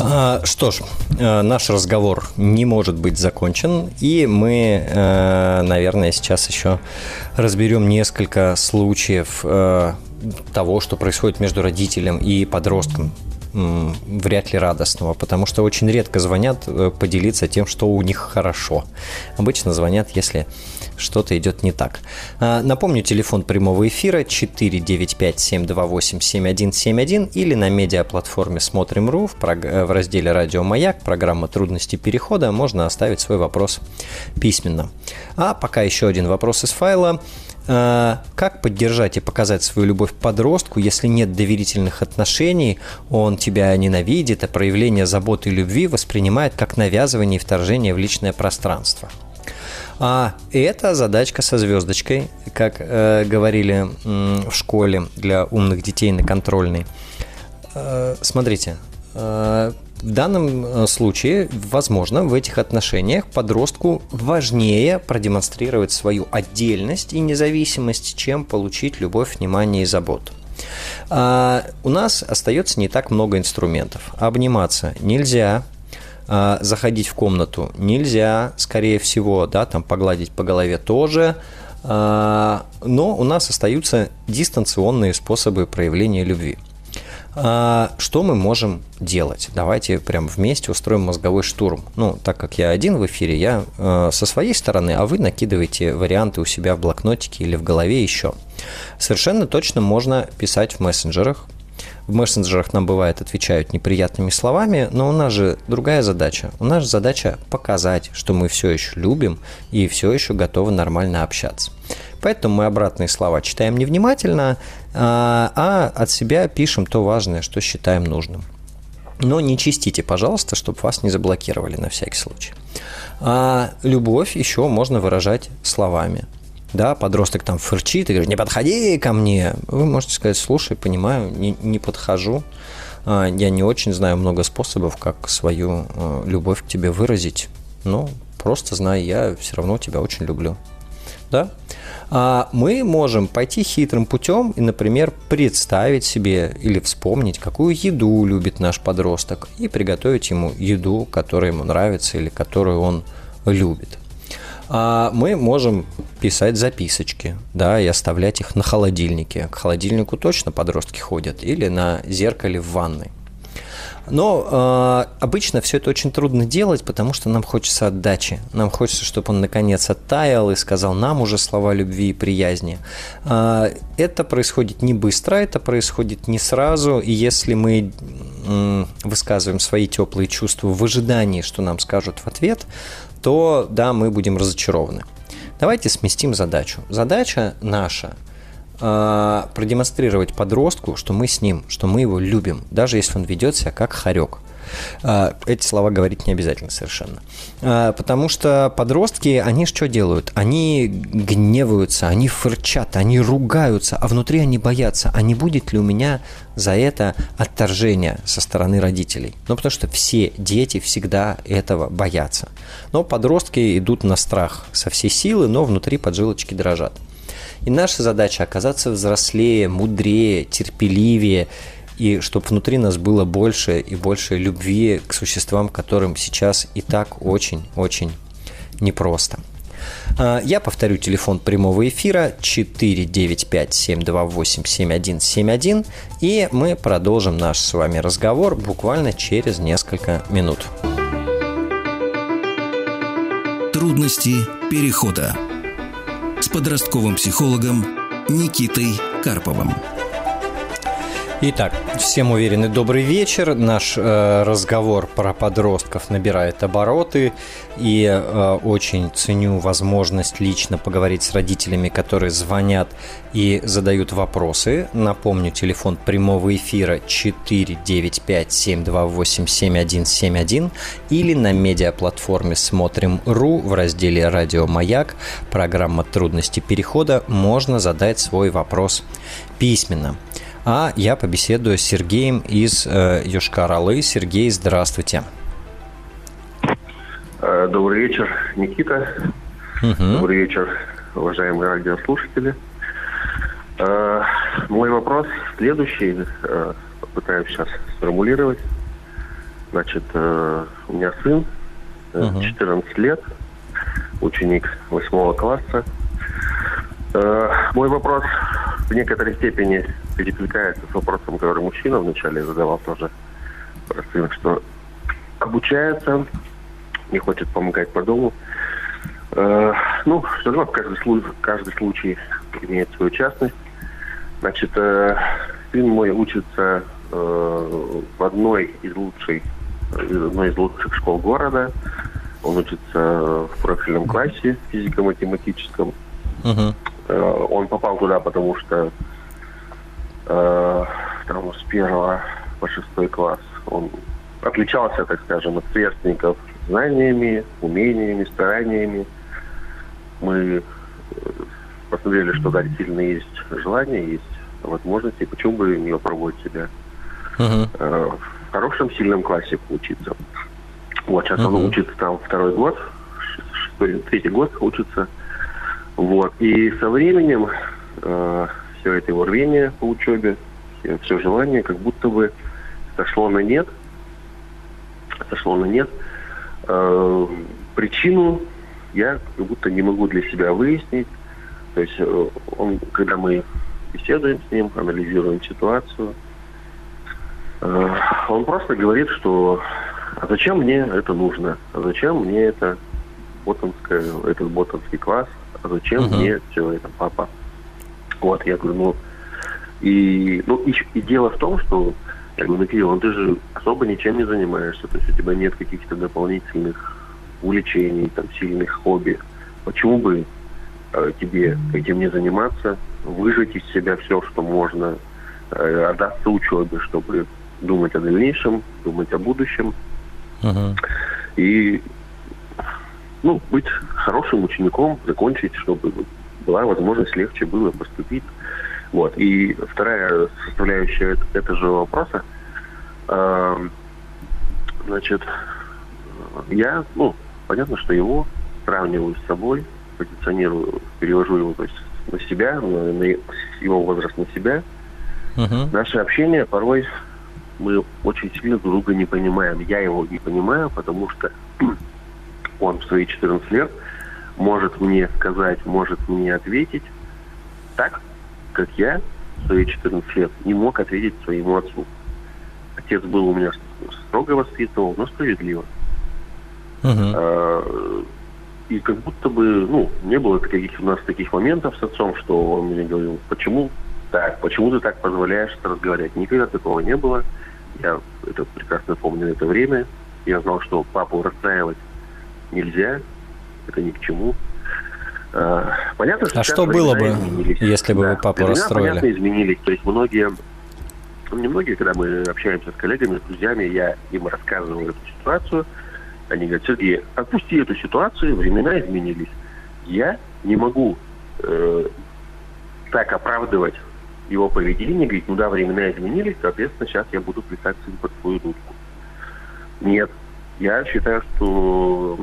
А, что ж, э, наш разговор не может быть закончен, и мы, э, наверное, сейчас еще разберем несколько случаев э, того, что происходит между родителем и подростком вряд ли радостного, потому что очень редко звонят поделиться тем, что у них хорошо. Обычно звонят, если что-то идет не так. А, напомню, телефон прямого эфира 495-728-7171 или на медиаплатформе «Смотрим.ру» в, в разделе «Радио Маяк» программа «Трудности перехода» можно оставить свой вопрос письменно. А пока еще один вопрос из файла. А, как поддержать и показать свою любовь подростку, если нет доверительных отношений, он тебя ненавидит, а проявление заботы и любви воспринимает как навязывание и вторжение в личное пространство? А это задачка со звездочкой, как э, говорили э, в школе для умных детей на контрольной. Э, смотрите, э, в данном э, случае, возможно, в этих отношениях подростку важнее продемонстрировать свою отдельность и независимость, чем получить любовь, внимание и заботу. А у нас остается не так много инструментов. Обниматься нельзя, а, заходить в комнату нельзя, скорее всего, да, там погладить по голове тоже, а, но у нас остаются дистанционные способы проявления любви. А, что мы можем делать? Давайте прям вместе устроим мозговой штурм. Ну, так как я один в эфире, я со своей стороны, а вы накидываете варианты у себя в блокнотике или в голове еще. Совершенно точно можно писать в мессенджерах, в мессенджерах нам бывает отвечают неприятными словами, но у нас же другая задача. У нас задача показать, что мы все еще любим и все еще готовы нормально общаться. Поэтому мы обратные слова читаем невнимательно, а, а от себя пишем то важное, что считаем нужным. Но не чистите, пожалуйста, чтобы вас не заблокировали на всякий случай. А любовь еще можно выражать словами да, подросток там фырчит и говорит, не подходи ко мне. Вы можете сказать, слушай, понимаю, не, не подхожу. А, я не очень знаю много способов, как свою а, любовь к тебе выразить. Но просто знай, я все равно тебя очень люблю. Да? А мы можем пойти хитрым путем и, например, представить себе или вспомнить, какую еду любит наш подросток, и приготовить ему еду, которая ему нравится или которую он любит а мы можем писать записочки, да, и оставлять их на холодильнике. К холодильнику точно подростки ходят или на зеркале в ванной. Но э, обычно все это очень трудно делать, потому что нам хочется отдачи. Нам хочется, чтобы он наконец оттаял и сказал нам уже слова любви и приязни. Э, это происходит не быстро, это происходит не сразу. И если мы э, высказываем свои теплые чувства в ожидании, что нам скажут в ответ, то да, мы будем разочарованы. Давайте сместим задачу. Задача наша э, продемонстрировать подростку, что мы с ним, что мы его любим, даже если он ведет себя как хорек. А, эти слова говорить не обязательно совершенно. А, потому что подростки, они что делают? Они гневаются, они фырчат, они ругаются, а внутри они боятся, а не будет ли у меня за это отторжение со стороны родителей? Ну, потому что все дети всегда этого боятся. Но подростки идут на страх со всей силы, но внутри поджилочки дрожат. И наша задача оказаться взрослее, мудрее, терпеливее и чтобы внутри нас было больше и больше любви к существам, которым сейчас и так очень-очень непросто. А, я повторю телефон прямого эфира 495-728-7171, и мы продолжим наш с вами разговор буквально через несколько минут. Трудности перехода с подростковым психологом Никитой Карповым. Итак, всем уверены добрый вечер. Наш э, разговор про подростков набирает обороты, и э, очень ценю возможность лично поговорить с родителями, которые звонят и задают вопросы. Напомню, телефон прямого эфира 495-728-7171 или на медиаплатформе «Смотрим.ру» в разделе «Радио Маяк» программа «Трудности перехода» можно задать свой вопрос письменно. А я побеседую с Сергеем из э, Йошкар-Олы. Сергей, здравствуйте. Э, добрый вечер, Никита. Угу. Добрый вечер, уважаемые радиослушатели. Э, мой вопрос следующий. Э, попытаюсь сейчас сформулировать. Значит, э, у меня сын, угу. 14 лет, ученик 8 класса. Мой вопрос в некоторой степени перекликается с вопросом, который мужчина вначале задавал тоже про сына, что обучается, не хочет помогать по дому. Э, ну, все равно каждый случай, каждый случай имеет свою частность. Значит, э, сын мой учится э, в одной из лучших, одной из лучших школ города. Он учится в профильном классе физико-математическом. Uh-huh. Э, он попал туда, потому что э, там с первого по шестой класс он отличался, так скажем, от сверстников знаниями, умениями, стараниями. Мы э, посмотрели, что да, действительно есть желание, есть возможности, почему бы не попробовать себя uh-huh. э, в хорошем, сильном классе поучиться. Вот, сейчас uh-huh. он учится там второй год, шестой, третий год учится. Вот. И со временем э, все это его рвение по учебе, все желание как будто бы сошло на нет. Сошло на нет. Э, причину я как будто не могу для себя выяснить. То есть э, он, когда мы беседуем с ним, анализируем ситуацию, э, он просто говорит, что а зачем мне это нужно? А зачем мне это ботанское, этот ботанский класс? а зачем uh-huh. мне все это, папа? Вот, я говорю, ну, и, ну, и, и дело в том, что, я говорю, ну, Кирилл, ну, ты же особо ничем не занимаешься, то есть у тебя нет каких-то дополнительных увлечений, там, сильных хобби. Почему бы э, тебе этим не заниматься, выжать из себя все, что можно, э, отдаться учебе, чтобы думать о дальнейшем, думать о будущем. Uh-huh. И ну, быть хорошим учеником, закончить, чтобы была возможность легче было поступить. Вот. И вторая составляющая этого же вопроса, э, значит, я, ну, понятно, что его сравниваю с собой, позиционирую, перевожу его то есть, на себя, на, на его возраст на себя. Uh-huh. Наше общение порой мы очень сильно друг друга не понимаем. Я его не понимаю, потому что он в свои 14 лет может мне сказать, может мне ответить так, как я в свои 14 лет не мог ответить своему отцу. Отец был у меня строго воспитывал, но справедливо. Uh-huh. И как будто бы, ну, не было таких у нас таких моментов с отцом, что он мне говорил, почему так, почему ты так позволяешь разговаривать. Никогда такого не было. Я это прекрасно помню это время. Я знал, что папу расстраивать нельзя, это ни к чему. А, понятно, что а что было бы, изменились. если бы да, вы папу времена, расстроили? понятно, изменились. То есть многие, ну, не многие, когда мы общаемся с коллегами, с друзьями, я им рассказываю эту ситуацию, они говорят, Сергей, отпусти эту ситуацию, времена изменились. Я не могу э, так оправдывать его поведение, говорить, ну да, времена изменились, соответственно, сейчас я буду плясать под свою дудку. Нет, я считаю, что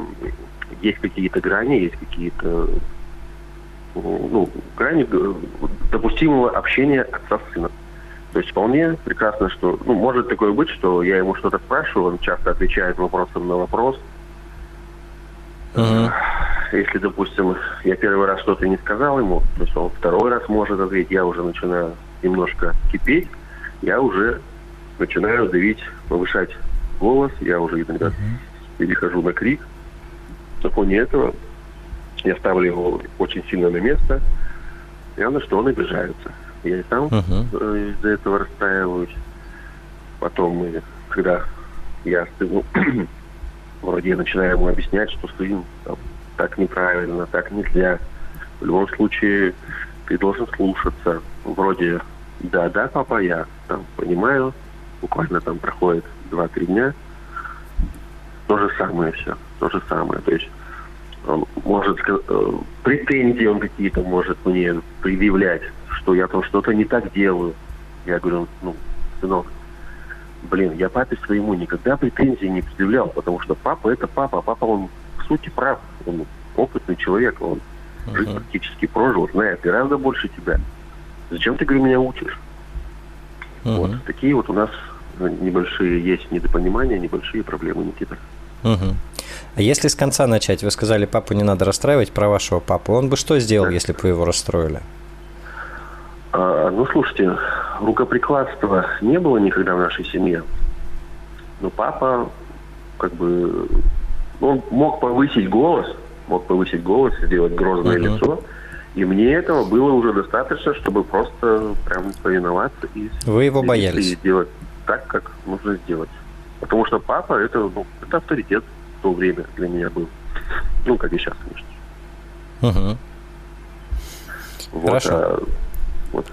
есть какие-то грани, есть какие-то ну, грани допустимого общения отца с сыном. То есть вполне прекрасно, что, ну, может такое быть, что я ему что-то спрашиваю, он часто отвечает вопросом на вопрос. Uh-huh. Если, допустим, я первый раз что-то не сказал ему, то есть он второй раз может ответить, я уже начинаю немножко кипеть, я уже начинаю давить, повышать голос, я уже иногда uh-huh. перехожу на крик. На фоне этого я ставлю его очень сильно на место. Явно, что он обижается. Я и сам uh-huh. из-за этого расстраиваюсь. Потом мы, когда я сыну, вроде я начинаю ему объяснять, что сын там, так неправильно, так нельзя. В любом случае ты должен слушаться. Вроде да, да, папа, я там понимаю. Буквально там проходит 2-3 дня. То же самое все. То же самое. То есть может э, претензии он какие-то может мне предъявлять, что я там что-то не так делаю. Я говорю, ну, сынок, блин, я папе своему никогда претензий не предъявлял, потому что папа это папа, папа он в сути прав, он опытный человек, он uh-huh. жизнь практически прожил, знает гораздо больше тебя. Зачем ты, говорю, меня учишь? Uh-huh. Вот такие вот у нас небольшие есть недопонимания, небольшие проблемы, Никита. Угу. А если с конца начать, вы сказали, папу не надо расстраивать про вашего папу, он бы что сделал, если бы вы его расстроили? А, ну, слушайте, рукоприкладства не было никогда в нашей семье. Но папа, как бы, он мог повысить голос, мог повысить голос, сделать грозное uh-huh. лицо. И мне этого было уже достаточно, чтобы просто прям повиноваться и... Вы его боялись? И делать так, как нужно сделать. Потому что папа это, ну, это авторитет в то время для меня был. Ну, как и сейчас, конечно. Угу. Вот, Хорошо. А, вот.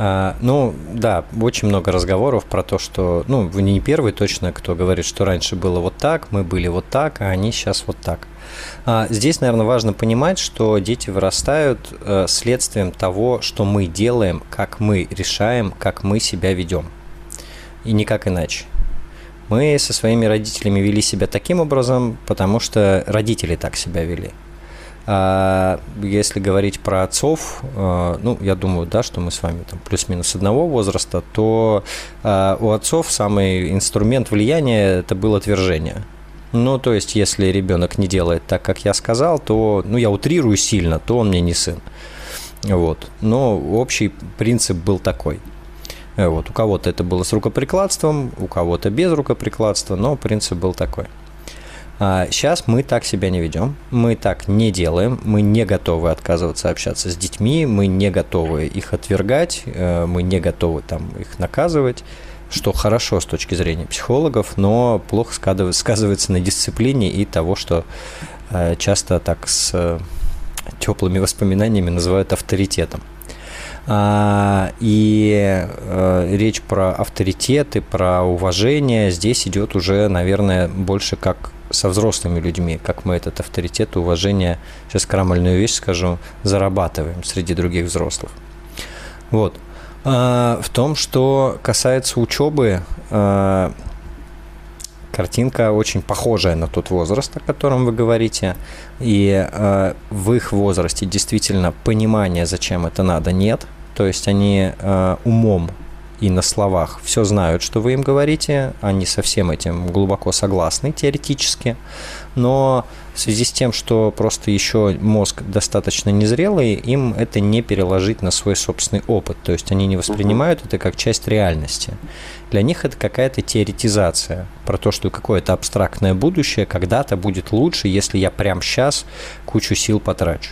А, ну, да, очень много разговоров про то, что, ну, вы не первый точно, кто говорит, что раньше было вот так, мы были вот так, а они сейчас вот так. А, здесь, наверное, важно понимать, что дети вырастают э, следствием того, что мы делаем, как мы решаем, как мы себя ведем. И никак иначе. Мы со своими родителями вели себя таким образом, потому что родители так себя вели. А если говорить про отцов, э, ну, я думаю, да, что мы с вами там плюс-минус одного возраста, то э, у отцов самый инструмент влияния это было отвержение. Ну, то есть, если ребенок не делает так, как я сказал, то, ну, я утрирую сильно, то он мне не сын. Вот. Но общий принцип был такой – вот, у кого-то это было с рукоприкладством, у кого-то без рукоприкладства, но принцип был такой. А сейчас мы так себя не ведем, мы так не делаем, мы не готовы отказываться общаться с детьми, мы не готовы их отвергать, э, мы не готовы там их наказывать, что хорошо с точки зрения психологов, но плохо сказывается на дисциплине и того, что э, часто так с теплыми воспоминаниями называют авторитетом. А, и э, речь про авторитеты, про уважение здесь идет уже, наверное, больше как со взрослыми людьми, как мы этот авторитет и уважение, сейчас крамольную вещь скажу, зарабатываем среди других взрослых. Вот. А, в том, что касается учебы, а, картинка очень похожая на тот возраст, о котором вы говорите. И в их возрасте действительно понимания, зачем это надо, нет – то есть они э, умом и на словах все знают, что вы им говорите, они со всем этим глубоко согласны теоретически, но в связи с тем, что просто еще мозг достаточно незрелый, им это не переложить на свой собственный опыт, то есть они не воспринимают это как часть реальности. Для них это какая-то теоретизация про то, что какое-то абстрактное будущее когда-то будет лучше, если я прямо сейчас кучу сил потрачу.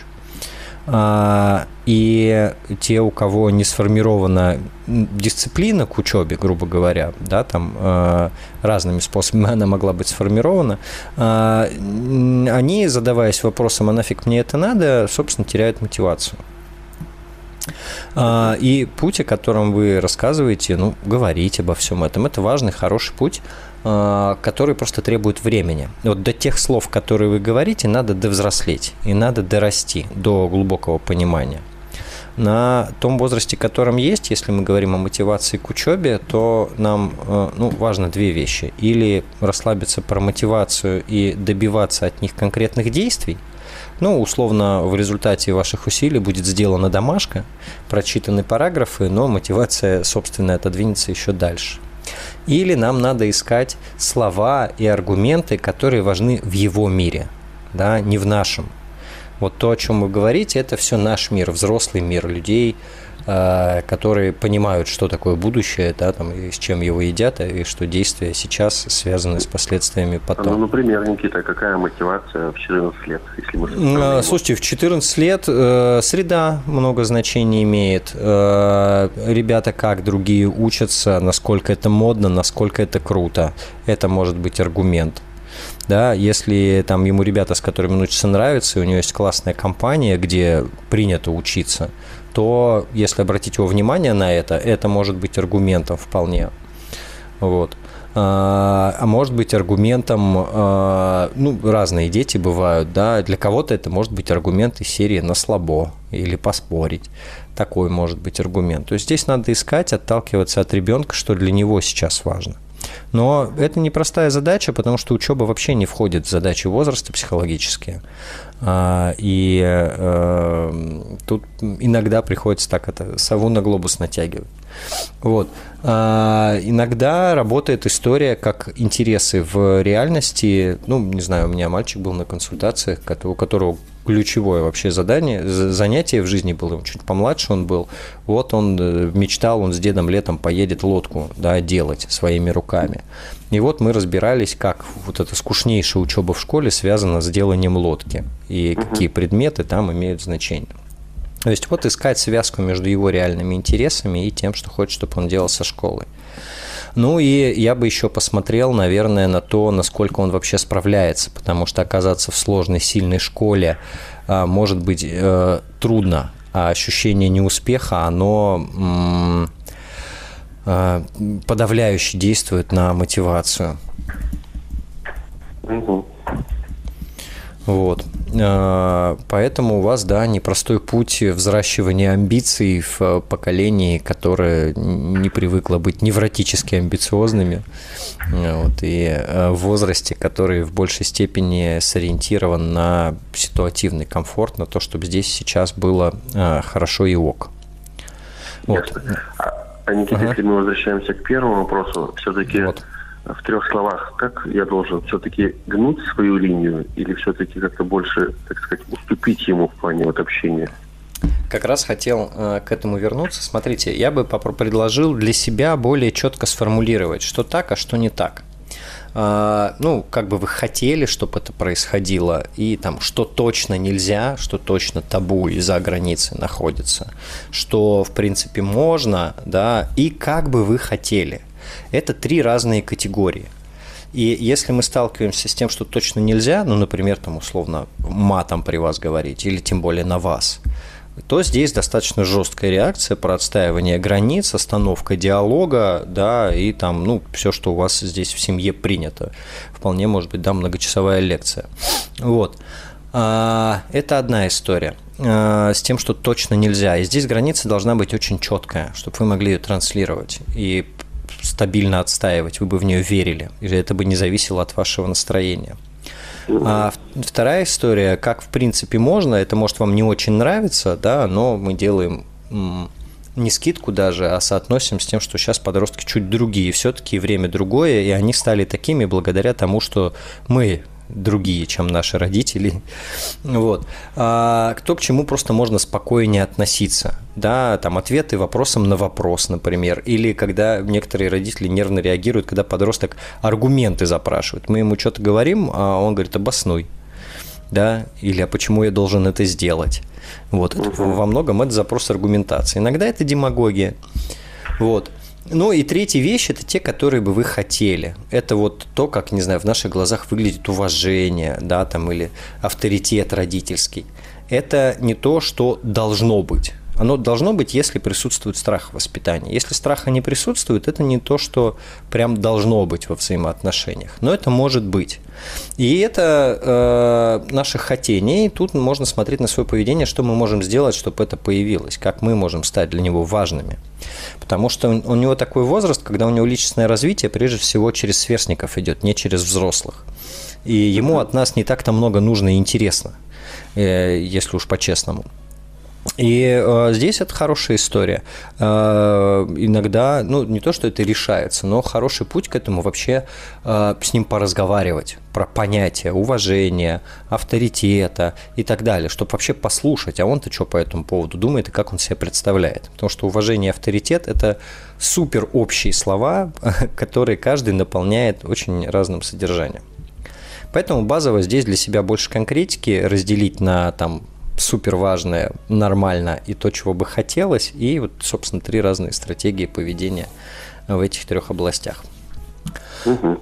А, и те, у кого не сформирована дисциплина к учебе, грубо говоря, да, там а, разными способами она могла быть сформирована, а, они, задаваясь вопросом, а нафиг мне это надо, собственно, теряют мотивацию. И путь, о котором вы рассказываете, ну, говорить обо всем этом, это важный, хороший путь, а, который просто требует времени. Вот до тех слов, которые вы говорите, надо довзрослеть и надо дорасти до глубокого понимания. На том возрасте, котором есть, если мы говорим о мотивации к учебе, то нам э, ну, важно две вещи. Или расслабиться про мотивацию и добиваться от них конкретных действий, ну, условно, в результате ваших усилий будет сделана домашка, прочитаны параграфы, но мотивация, собственно, отодвинется еще дальше или нам надо искать слова и аргументы, которые важны в его мире, да, не в нашем. Вот то, о чем вы говорите, это все наш мир, взрослый мир людей которые понимают, что такое будущее, да, там, и с чем его едят, и что действия сейчас связаны с последствиями потом. Ну, например, Никита, какая мотивация в 14 лет, если мы... Слушайте, в 14 лет э, среда много значений имеет. Э, ребята как другие учатся, насколько это модно, насколько это круто. Это может быть аргумент да, если там ему ребята, с которыми он учится, нравятся, и у него есть классная компания, где принято учиться, то если обратить его внимание на это, это может быть аргументом вполне. Вот. А, а может быть аргументом, а, ну, разные дети бывают, да, для кого-то это может быть аргумент из серии «на слабо» или «поспорить». Такой может быть аргумент. То есть здесь надо искать, отталкиваться от ребенка, что для него сейчас важно. Но это непростая задача, потому что учеба вообще не входит в задачи возраста психологические. А, и э, тут иногда приходится так это сову на глобус натягивать. Вот. А, иногда работает история как интересы в реальности. Ну, не знаю, у меня мальчик был на консультациях, у которого ключевое вообще задание, занятие в жизни было, чуть помладше он был, вот он э, мечтал, он с дедом летом поедет лодку да, делать своими руками. И вот мы разбирались, как вот эта скучнейшая учеба в школе связана с деланием лодки и угу. какие предметы там имеют значение. То есть вот искать связку между его реальными интересами и тем, что хочет, чтобы он делал со школой. Ну и я бы еще посмотрел, наверное, на то, насколько он вообще справляется, потому что оказаться в сложной, сильной школе а, может быть э, трудно, а ощущение неуспеха, оно э, подавляюще действует на мотивацию. Угу. Вот. А, поэтому у вас, да, непростой путь взращивания амбиций в э, поколении, которое не привыкло быть невротически амбициозными, вот, и э, в возрасте, который в большей степени сориентирован на ситуативный комфорт, на то, чтобы здесь сейчас было хорошо и ок. Вот. А, а Никита, ага. если мы возвращаемся к первому вопросу, все-таки вот в трех словах, как я должен все-таки гнуть свою линию или все-таки как-то больше, так сказать, уступить ему в плане вот общения? Как раз хотел э, к этому вернуться. Смотрите, я бы предложил для себя более четко сформулировать, что так, а что не так. Uh, ну, как бы вы хотели, чтобы это происходило, и там, что точно нельзя, что точно табу и за границей находится, что, в принципе, можно, да, и как бы вы хотели. Это три разные категории. И если мы сталкиваемся с тем, что точно нельзя, ну, например, там условно матом при вас говорить, или тем более на вас, то здесь достаточно жесткая реакция про отстаивание границ, остановка диалога, да, и там, ну, все, что у вас здесь в семье принято. Вполне может быть, да, многочасовая лекция. Вот. А, это одна история а, с тем, что точно нельзя. И здесь граница должна быть очень четкая, чтобы вы могли ее транслировать. И стабильно отстаивать, вы бы в нее верили, и это бы не зависело от вашего настроения. А вторая история, как в принципе можно, это может вам не очень нравиться, да, но мы делаем не скидку даже, а соотносим с тем, что сейчас подростки чуть другие, все-таки время другое, и они стали такими благодаря тому, что мы другие, чем наши родители. Вот. А кто к чему просто можно спокойнее относиться. Да, там ответы вопросом на вопрос, например. Или когда некоторые родители нервно реагируют, когда подросток аргументы запрашивает. Мы ему что-то говорим, а он говорит, обоснуй. Да, или а почему я должен это сделать? Вот, это, во многом это запрос аргументации. Иногда это демагогия. Вот. Ну и третья вещь – это те, которые бы вы хотели. Это вот то, как, не знаю, в наших глазах выглядит уважение, да, там, или авторитет родительский. Это не то, что должно быть. Оно должно быть, если присутствует страх в воспитании. Если страха не присутствует, это не то, что прям должно быть во взаимоотношениях. Но это может быть. И это э, наше хотение. И тут можно смотреть на свое поведение, что мы можем сделать, чтобы это появилось, как мы можем стать для него важными. Потому что у него такой возраст, когда у него личностное развитие прежде всего через сверстников идет, не через взрослых. И ему от нас не так-то много нужно и интересно, э, если уж по-честному. И э, здесь это хорошая история. Э, иногда, ну, не то, что это решается, но хороший путь к этому вообще э, с ним поразговаривать про понятие уважения, авторитета и так далее, чтобы вообще послушать, а он-то что по этому поводу думает и как он себя представляет. Потому что уважение и авторитет – это супер общие слова, которые каждый наполняет очень разным содержанием. Поэтому базово здесь для себя больше конкретики разделить на там супер важное, нормально и то, чего бы хотелось, и вот, собственно, три разные стратегии поведения в этих трех областях. Угу.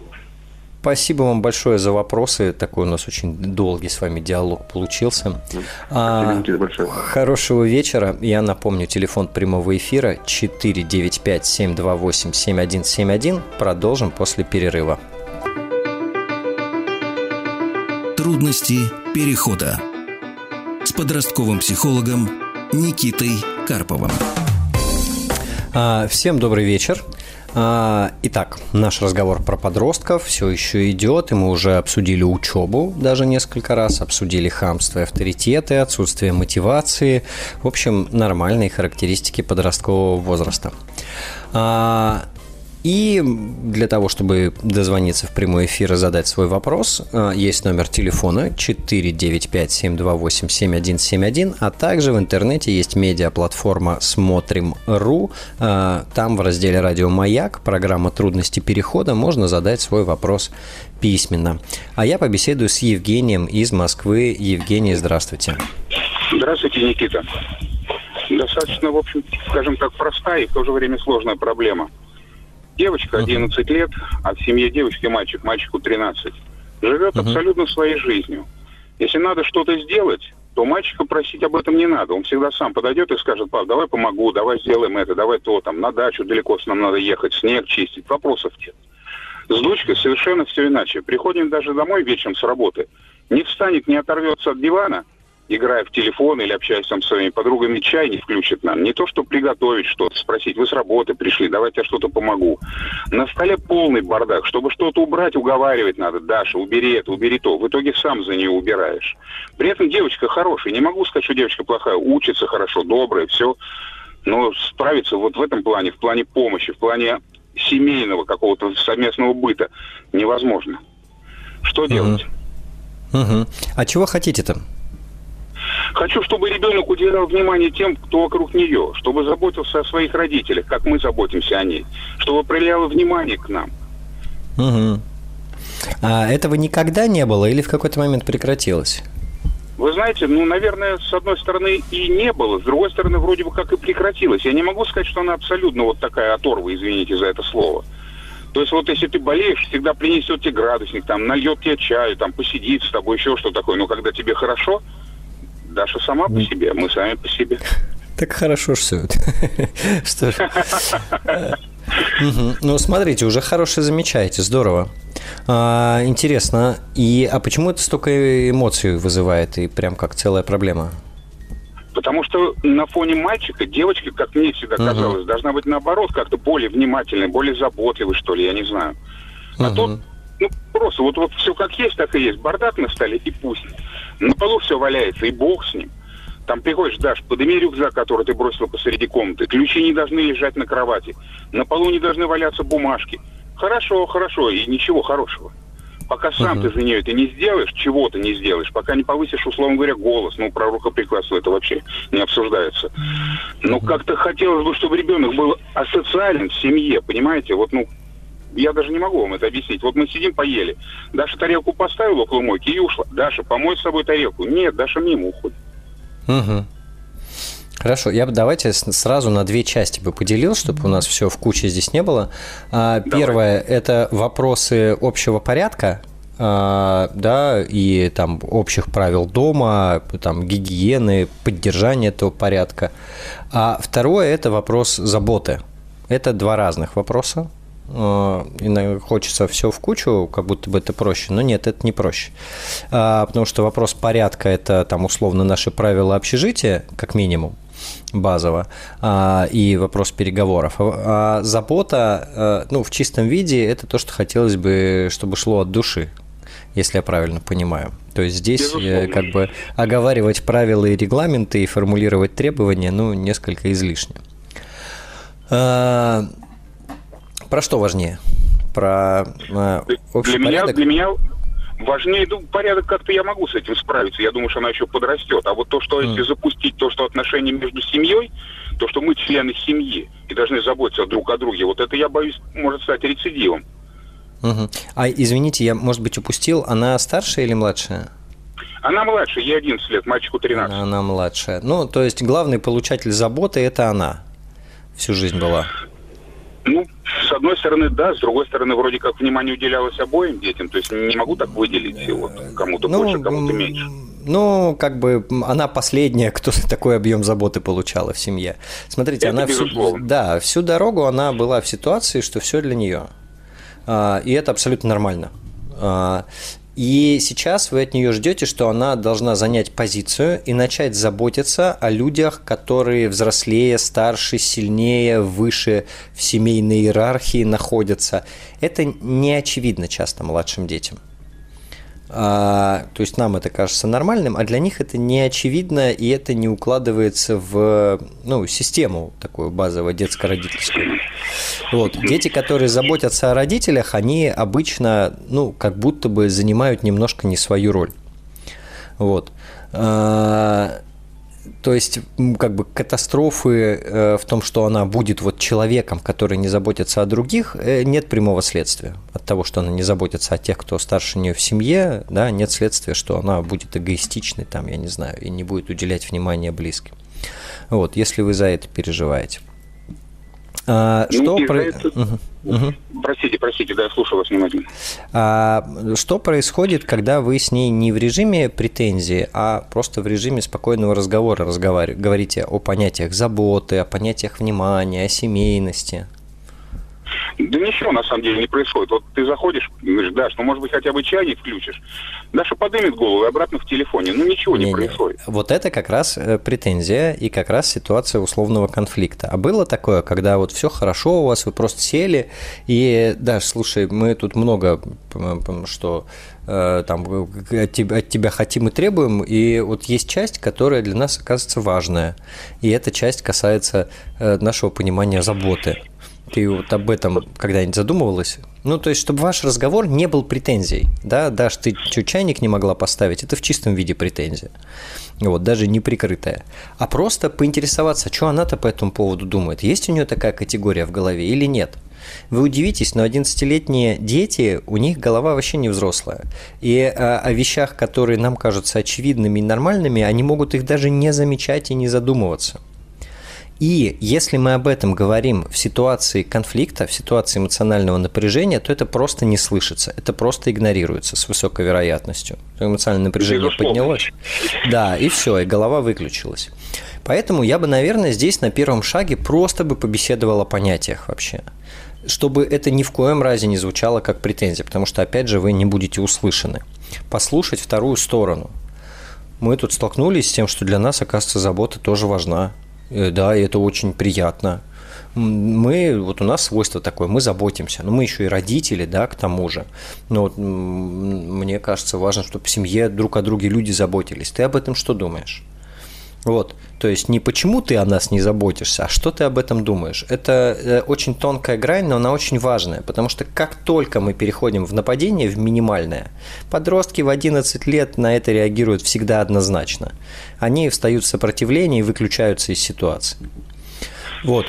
Спасибо вам большое за вопросы. Такой у нас очень долгий с вами диалог получился. А, хорошего вечера. Я напомню, телефон прямого эфира 495-728-7171. Продолжим после перерыва. Трудности перехода подростковым психологом Никитой Карповым. А, всем добрый вечер. А, итак, наш разговор про подростков все еще идет, и мы уже обсудили учебу даже несколько раз, обсудили хамство и авторитеты, отсутствие мотивации, в общем, нормальные характеристики подросткового возраста. И для того, чтобы дозвониться в прямой эфир и задать свой вопрос, э, есть номер телефона 495-728-7171, а также в интернете есть медиаплатформа «Смотрим.ру». Э, там в разделе «Радио Маяк» программа «Трудности перехода» можно задать свой вопрос письменно. А я побеседую с Евгением из Москвы. Евгений, здравствуйте. Здравствуйте, Никита. Достаточно, в общем, скажем так, простая и в то же время сложная проблема – Девочка 11 лет, а в семье девочки мальчик, мальчику 13. Живет абсолютно своей жизнью. Если надо что-то сделать, то мальчика просить об этом не надо. Он всегда сам подойдет и скажет, пап, давай помогу, давай сделаем это, давай то, там, на дачу далеко с нам надо ехать, снег чистить. Вопросов нет. С дочкой совершенно все иначе. Приходим даже домой вечером с работы. Не встанет, не оторвется от дивана – играя в телефон или общаясь там с своими подругами, чай не включит нам. Не то, что приготовить что-то, спросить, вы с работы пришли, давайте я что-то помогу. На столе полный бардак. Чтобы что-то убрать, уговаривать надо. Даша, убери это, убери то. В итоге сам за нее убираешь. При этом девочка хорошая. Не могу сказать, что девочка плохая. Учится хорошо, добрая, все. Но справиться вот в этом плане, в плане помощи, в плане семейного какого-то совместного быта невозможно. Что делать? Угу. А чего хотите там? Хочу, чтобы ребенок уделял внимание тем, кто вокруг нее, чтобы заботился о своих родителях, как мы заботимся о ней, чтобы проявлял внимание к нам. Угу. А этого никогда не было или в какой-то момент прекратилось? Вы знаете, ну, наверное, с одной стороны и не было, с другой стороны, вроде бы как и прекратилось. Я не могу сказать, что она абсолютно вот такая оторва, извините за это слово. То есть вот если ты болеешь, всегда принесет тебе градусник, там, нальет тебе чаю, там, посидит с тобой, еще что такое. Но когда тебе хорошо, Даша сама по себе, мы сами по себе. Так хорошо все. Что ж. Ну, смотрите, уже хорошее замечаете, здорово. А, интересно. И, а почему это столько эмоций вызывает и прям как целая проблема? Потому что на фоне мальчика девочка, как мне всегда казалось, должна быть наоборот как-то более внимательной, более заботливой, что ли, я не знаю. А uh тот, ну, просто вот, вот все как есть, так и есть. Бардак на столе и пусть. На полу все валяется, и бог с ним. Там приходишь, Даш, подними рюкзак, который ты бросил посреди комнаты. Ключи не должны лежать на кровати. На полу не должны валяться бумажки. Хорошо, хорошо, и ничего хорошего. Пока сам uh-huh. ты за нее это не сделаешь, чего ты не сделаешь, пока не повысишь, условно говоря, голос, ну, про рукоприкладство это вообще не обсуждается. Но uh-huh. как-то хотелось бы, чтобы ребенок был асоциален в семье, понимаете? Вот, ну, я даже не могу вам это объяснить. Вот мы сидим, поели. Даша тарелку поставила около мойки и ушла. Даша, помой с собой тарелку. Нет, Даша мимо уходит. Угу. Хорошо, я бы давайте сразу на две части бы поделил, чтобы у нас все в куче здесь не было. А, первое – это вопросы общего порядка, а, да, и там общих правил дома, там гигиены, поддержания этого порядка. А второе – это вопрос заботы. Это два разных вопроса. Э, иногда хочется все в кучу, как будто бы это проще, но нет, это не проще. А, потому что вопрос порядка – это там условно наши правила общежития, как минимум, базово, а, и вопрос переговоров. А забота, э, ну, в чистом виде, это то, что хотелось бы, чтобы шло от души. если я правильно понимаю. То есть здесь Безусловно. как бы оговаривать правила и регламенты и формулировать требования, ну, несколько излишне. Про что важнее? Про а, общий для порядок? Меня, для меня важнее, ну, порядок как-то я могу с этим справиться. Я думаю, что она еще подрастет. А вот то, что mm. если запустить то, что отношения между семьей, то, что мы члены семьи и должны заботиться друг о друге, вот это, я боюсь, может стать рецидивом. Угу. А извините, я, может быть, упустил, она старшая или младшая? Она младше, ей 11 лет, мальчику 13. Она, она младшая. Ну, то есть главный получатель заботы – это она всю жизнь была. Ну, с одной стороны, да, с другой стороны, вроде как внимание уделялось обоим детям, то есть не могу так выделить вот кому-то ну, больше, кому-то меньше. Ну, как бы она последняя, кто такой объем заботы получала в семье. Смотрите, это она всю, да, всю дорогу она была в ситуации, что все для нее. А, и это абсолютно нормально. И сейчас вы от нее ждете, что она должна занять позицию и начать заботиться о людях, которые взрослее, старше, сильнее, выше в семейной иерархии находятся. Это не очевидно часто младшим детям. А, то есть нам это кажется нормальным, а для них это не очевидно, и это не укладывается в ну, систему такую базовую детско-родительскую. Вот. Дети, которые заботятся о родителях, они обычно, ну, как будто бы занимают немножко не свою роль. Вот. А, то есть, как бы катастрофы э, в том, что она будет вот человеком, который не заботится о других, э, нет прямого следствия. От того, что она не заботится о тех, кто старше нее в семье, да, нет следствия, что она будет эгоистичной, там, я не знаю, и не будет уделять внимание близким. Вот, если вы за это переживаете. А, что про... угу. Угу. Простите, простите, да, я слушаю вас внимательно. А, что происходит, когда вы с ней не в режиме претензии, а просто в режиме спокойного разговора разговариваете, говорите о понятиях заботы, о понятиях внимания, о семейности? Да ничего на самом деле не происходит. Вот ты заходишь, говоришь, Даш, ну может быть хотя бы чайник включишь. Даша поднимет голову и обратно в телефоне. Ну ничего не, не происходит. Вот это как раз э, претензия и как раз ситуация условного конфликта. А было такое, когда вот все хорошо у вас, вы просто сели и, Даш, слушай, мы тут много что э, там от тебя, от тебя хотим и требуем, и вот есть часть, которая для нас оказывается важная, и эта часть касается э, нашего понимания заботы. Ты вот об этом когда-нибудь задумывалась? Ну, то есть, чтобы ваш разговор не был претензией. Да, Даш, ты что, чайник не могла поставить? Это в чистом виде претензия. Вот, даже не прикрытая. А просто поинтересоваться, что она-то по этому поводу думает. Есть у нее такая категория в голове или нет? Вы удивитесь, но 11-летние дети, у них голова вообще не взрослая. И о, о вещах, которые нам кажутся очевидными и нормальными, они могут их даже не замечать и не задумываться. И если мы об этом говорим в ситуации конфликта, в ситуации эмоционального напряжения, то это просто не слышится, это просто игнорируется с высокой вероятностью. Эмоциональное напряжение поднялось. Да, и все, и голова выключилась. Поэтому я бы, наверное, здесь на первом шаге просто бы побеседовал о понятиях вообще чтобы это ни в коем разе не звучало как претензия, потому что, опять же, вы не будете услышаны. Послушать вторую сторону. Мы тут столкнулись с тем, что для нас, оказывается, забота тоже важна. Э, да, и это очень приятно. Мы, вот у нас свойство такое, мы заботимся, но мы еще и родители, да, к тому же. Но вот, мне кажется, важно, чтобы в семье друг о друге люди заботились. Ты об этом что думаешь? Вот, то есть не почему ты о нас не заботишься, а что ты об этом думаешь. Это э, очень тонкая грань, но она очень важная, потому что как только мы переходим в нападение, в минимальное, подростки в 11 лет на это реагируют всегда однозначно. Они встают в сопротивление и выключаются из ситуации. Вот.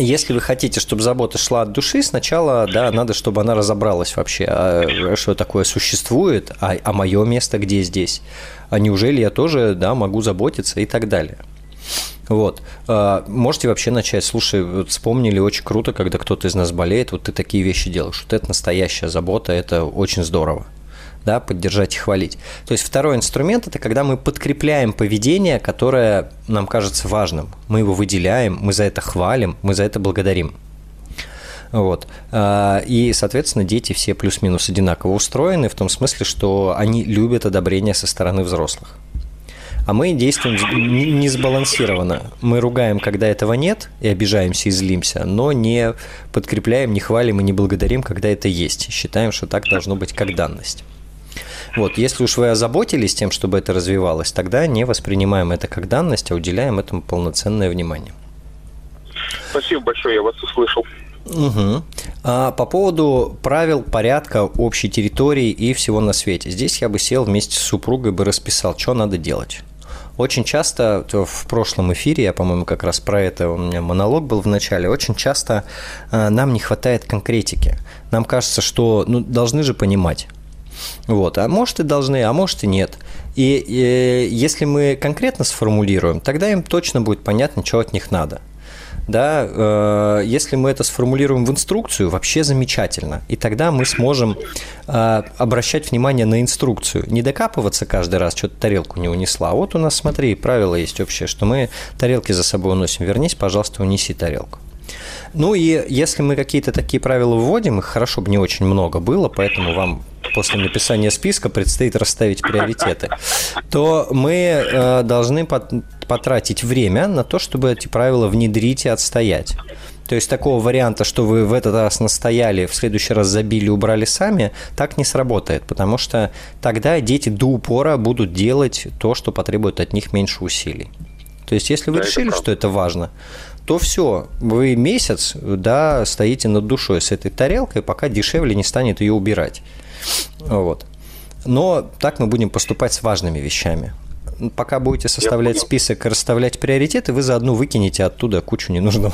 Если вы хотите, чтобы забота шла от души, сначала, да, надо, чтобы она разобралась вообще, а, что такое существует, а, а мое место где здесь, а неужели я тоже, да, могу заботиться и так далее. Вот. А, можете вообще начать, слушай, вот вспомнили, очень круто, когда кто-то из нас болеет, вот ты такие вещи делаешь. Вот это настоящая забота, это очень здорово да, поддержать и хвалить. То есть второй инструмент – это когда мы подкрепляем поведение, которое нам кажется важным. Мы его выделяем, мы за это хвалим, мы за это благодарим. Вот. А, и, соответственно, дети все плюс-минус одинаково устроены в том смысле, что они любят одобрение со стороны взрослых. А мы действуем не сбалансированно. Мы ругаем, когда этого нет, и обижаемся и злимся, но не подкрепляем, не хвалим и не благодарим, когда это есть. Считаем, что так должно быть как данность. Вот, если уж вы озаботились тем, чтобы это развивалось, тогда не воспринимаем это как данность, а уделяем этому полноценное внимание. Спасибо большое, я вас услышал. Угу. А по поводу правил, порядка, общей территории и всего на свете. Здесь я бы сел вместе с супругой бы расписал, что надо делать. Очень часто в прошлом эфире, я, по-моему, как раз про это, у меня монолог был в начале, очень часто э, нам не хватает конкретики. Нам кажется, что ну, должны же понимать. Вот. А может и должны, а может и нет. И, и если мы конкретно сформулируем, тогда им точно будет понятно, что от них надо да, э, если мы это сформулируем в инструкцию, вообще замечательно. И тогда мы сможем э, обращать внимание на инструкцию, не докапываться каждый раз, что-то тарелку не унесла. Вот у нас, смотри, правило есть общее, что мы тарелки за собой уносим. Вернись, пожалуйста, унеси тарелку. Ну и если мы какие-то такие правила вводим, их хорошо бы не очень много было, поэтому вам после написания списка предстоит расставить приоритеты, то мы э, должны потратить время на то, чтобы эти правила внедрить и отстоять. То есть такого варианта, что вы в этот раз настояли, в следующий раз забили, убрали сами, так не сработает, потому что тогда дети до упора будут делать то, что потребует от них меньше усилий. То есть если вы да, решили, это что это важно, то все, вы месяц да, стоите над душой с этой тарелкой, пока дешевле не станет ее убирать. Вот. Но так мы будем поступать с важными вещами. Пока будете составлять список и расставлять приоритеты, вы заодно выкинете оттуда кучу ненужного,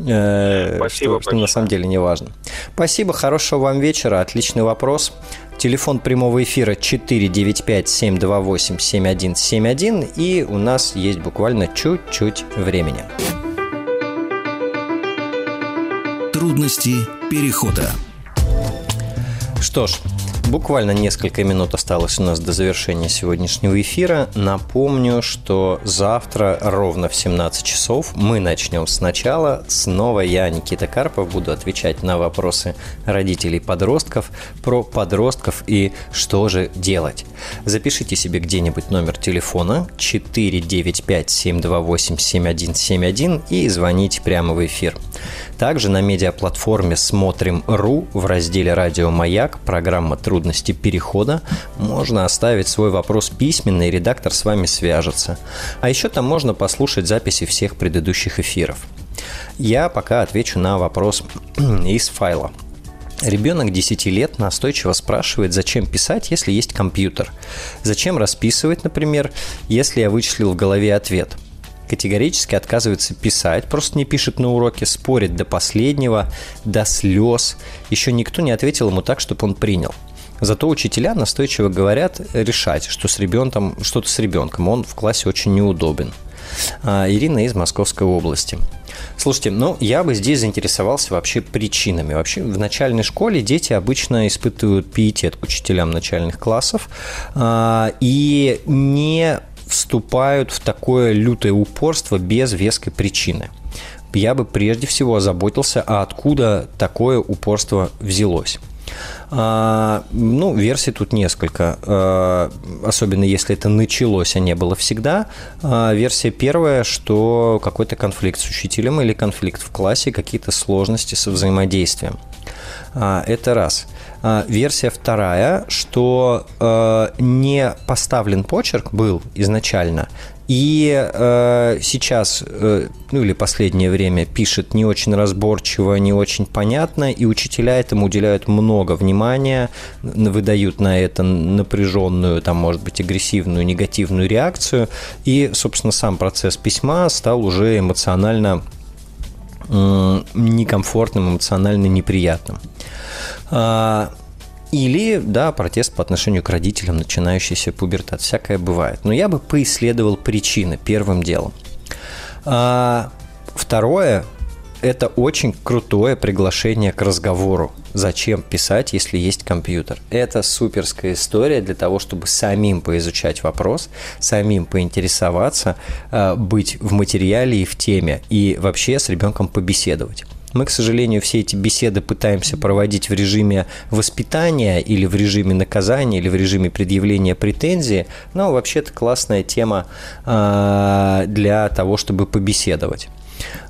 э, что, что на самом деле не важно. Спасибо, хорошего вам вечера, отличный вопрос. Телефон прямого эфира 495-728-7171, и у нас есть буквально чуть-чуть времени. Трудности перехода. Что ж, Буквально несколько минут осталось у нас до завершения сегодняшнего эфира. Напомню, что завтра ровно в 17 часов мы начнем сначала. Снова я, Никита Карпов, буду отвечать на вопросы родителей подростков про подростков и что же делать. Запишите себе где-нибудь номер телефона 495-728-7171 и звоните прямо в эфир. Также на медиаплатформе «Смотрим.ру» в разделе «Радио Маяк» программа «Трудности перехода» можно оставить свой вопрос письменно, и редактор с вами свяжется. А еще там можно послушать записи всех предыдущих эфиров. Я пока отвечу на вопрос из файла. Ребенок 10 лет настойчиво спрашивает, зачем писать, если есть компьютер. Зачем расписывать, например, если я вычислил в голове ответ – категорически отказывается писать, просто не пишет на уроке, спорит до последнего, до слез. Еще никто не ответил ему так, чтобы он принял. Зато учителя настойчиво говорят решать, что с ребенком, что-то с ребенком, он в классе очень неудобен. А, Ирина из Московской области. Слушайте, ну я бы здесь заинтересовался вообще причинами. Вообще в начальной школе дети обычно испытывают пиетет к учителям начальных классов а, и не вступают в такое лютое упорство без веской причины. Я бы прежде всего озаботился, а откуда такое упорство взялось. А, ну, версий тут несколько, а, особенно если это началось, а не было всегда. А, версия первая, что какой-то конфликт с учителем или конфликт в классе, какие-то сложности со взаимодействием. А, это раз. А, версия вторая, что э, не поставлен почерк был изначально, и э, сейчас, э, ну или последнее время, пишет не очень разборчиво, не очень понятно, и учителя этому уделяют много внимания, выдают на это напряженную, там, может быть, агрессивную, негативную реакцию, и, собственно, сам процесс письма стал уже эмоционально некомфортным, эмоционально неприятным. А, или, да, протест по отношению к родителям, начинающийся пубертат. Всякое бывает. Но я бы поисследовал причины первым делом. А, второе, это очень крутое приглашение к разговору. Зачем писать, если есть компьютер? Это суперская история для того, чтобы самим поизучать вопрос, самим поинтересоваться, а, быть в материале и в теме, и вообще с ребенком побеседовать. Мы, к сожалению, все эти беседы пытаемся проводить в режиме воспитания или в режиме наказания или в режиме предъявления претензий, но вообще-то классная тема а, для того, чтобы побеседовать.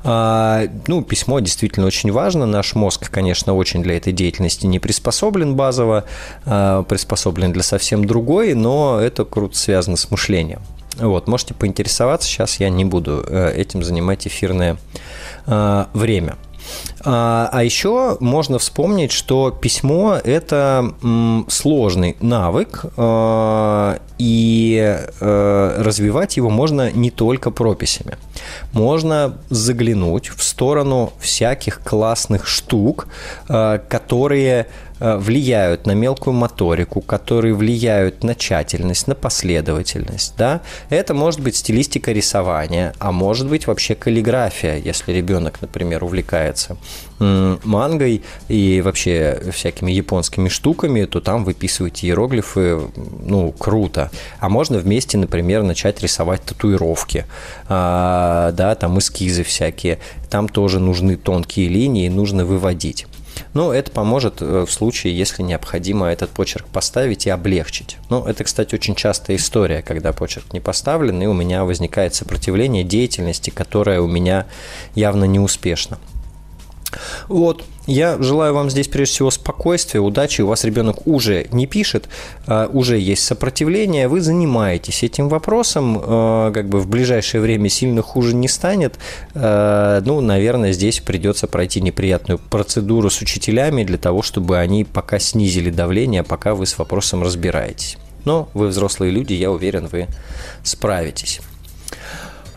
А, ну, письмо действительно очень важно. Наш мозг, конечно, очень для этой деятельности не приспособлен базово, а, приспособлен для совсем другой, но это круто связано с мышлением. Вот, можете поинтересоваться, сейчас я не буду э, этим занимать эфирное а, время. А, а еще можно вспомнить, что письмо – это сложный навык, а, и э, развивать его можно не только прописями. Можно заглянуть в сторону всяких классных штук, э, которые влияют на мелкую моторику, которые влияют на тщательность, на последовательность. Да? Это может быть стилистика рисования, а может быть вообще каллиграфия, если ребенок, например, увлекается мангой и вообще всякими японскими штуками, то там выписывать иероглифы, ну, круто. А можно вместе, например, начать рисовать татуировки, а, да, там эскизы всякие. Там тоже нужны тонкие линии, нужно выводить. Ну, это поможет э, в случае, если необходимо этот почерк поставить и облегчить. Ну, это, кстати, очень частая история, когда почерк не поставлен, и у меня возникает сопротивление деятельности, которая у меня явно не успешна. Вот, я желаю вам здесь прежде всего спокойствия, удачи. У вас ребенок уже не пишет, а, уже есть сопротивление, вы занимаетесь этим вопросом, а, как бы в ближайшее время сильно хуже не станет. А, ну, наверное, здесь придется пройти неприятную процедуру с учителями для того, чтобы они пока снизили давление, пока вы с вопросом разбираетесь. Но вы взрослые люди, я уверен, вы справитесь.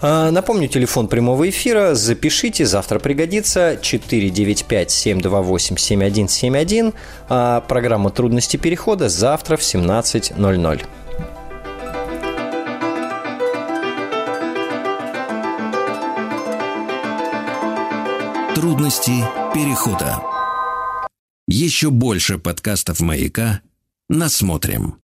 А, напомню, телефон прямого эфира. Запишите, завтра пригодится. 495-728-7171. А программа «Трудности перехода» завтра в 17.00. Трудности перехода. Еще больше подкастов «Маяка» насмотрим.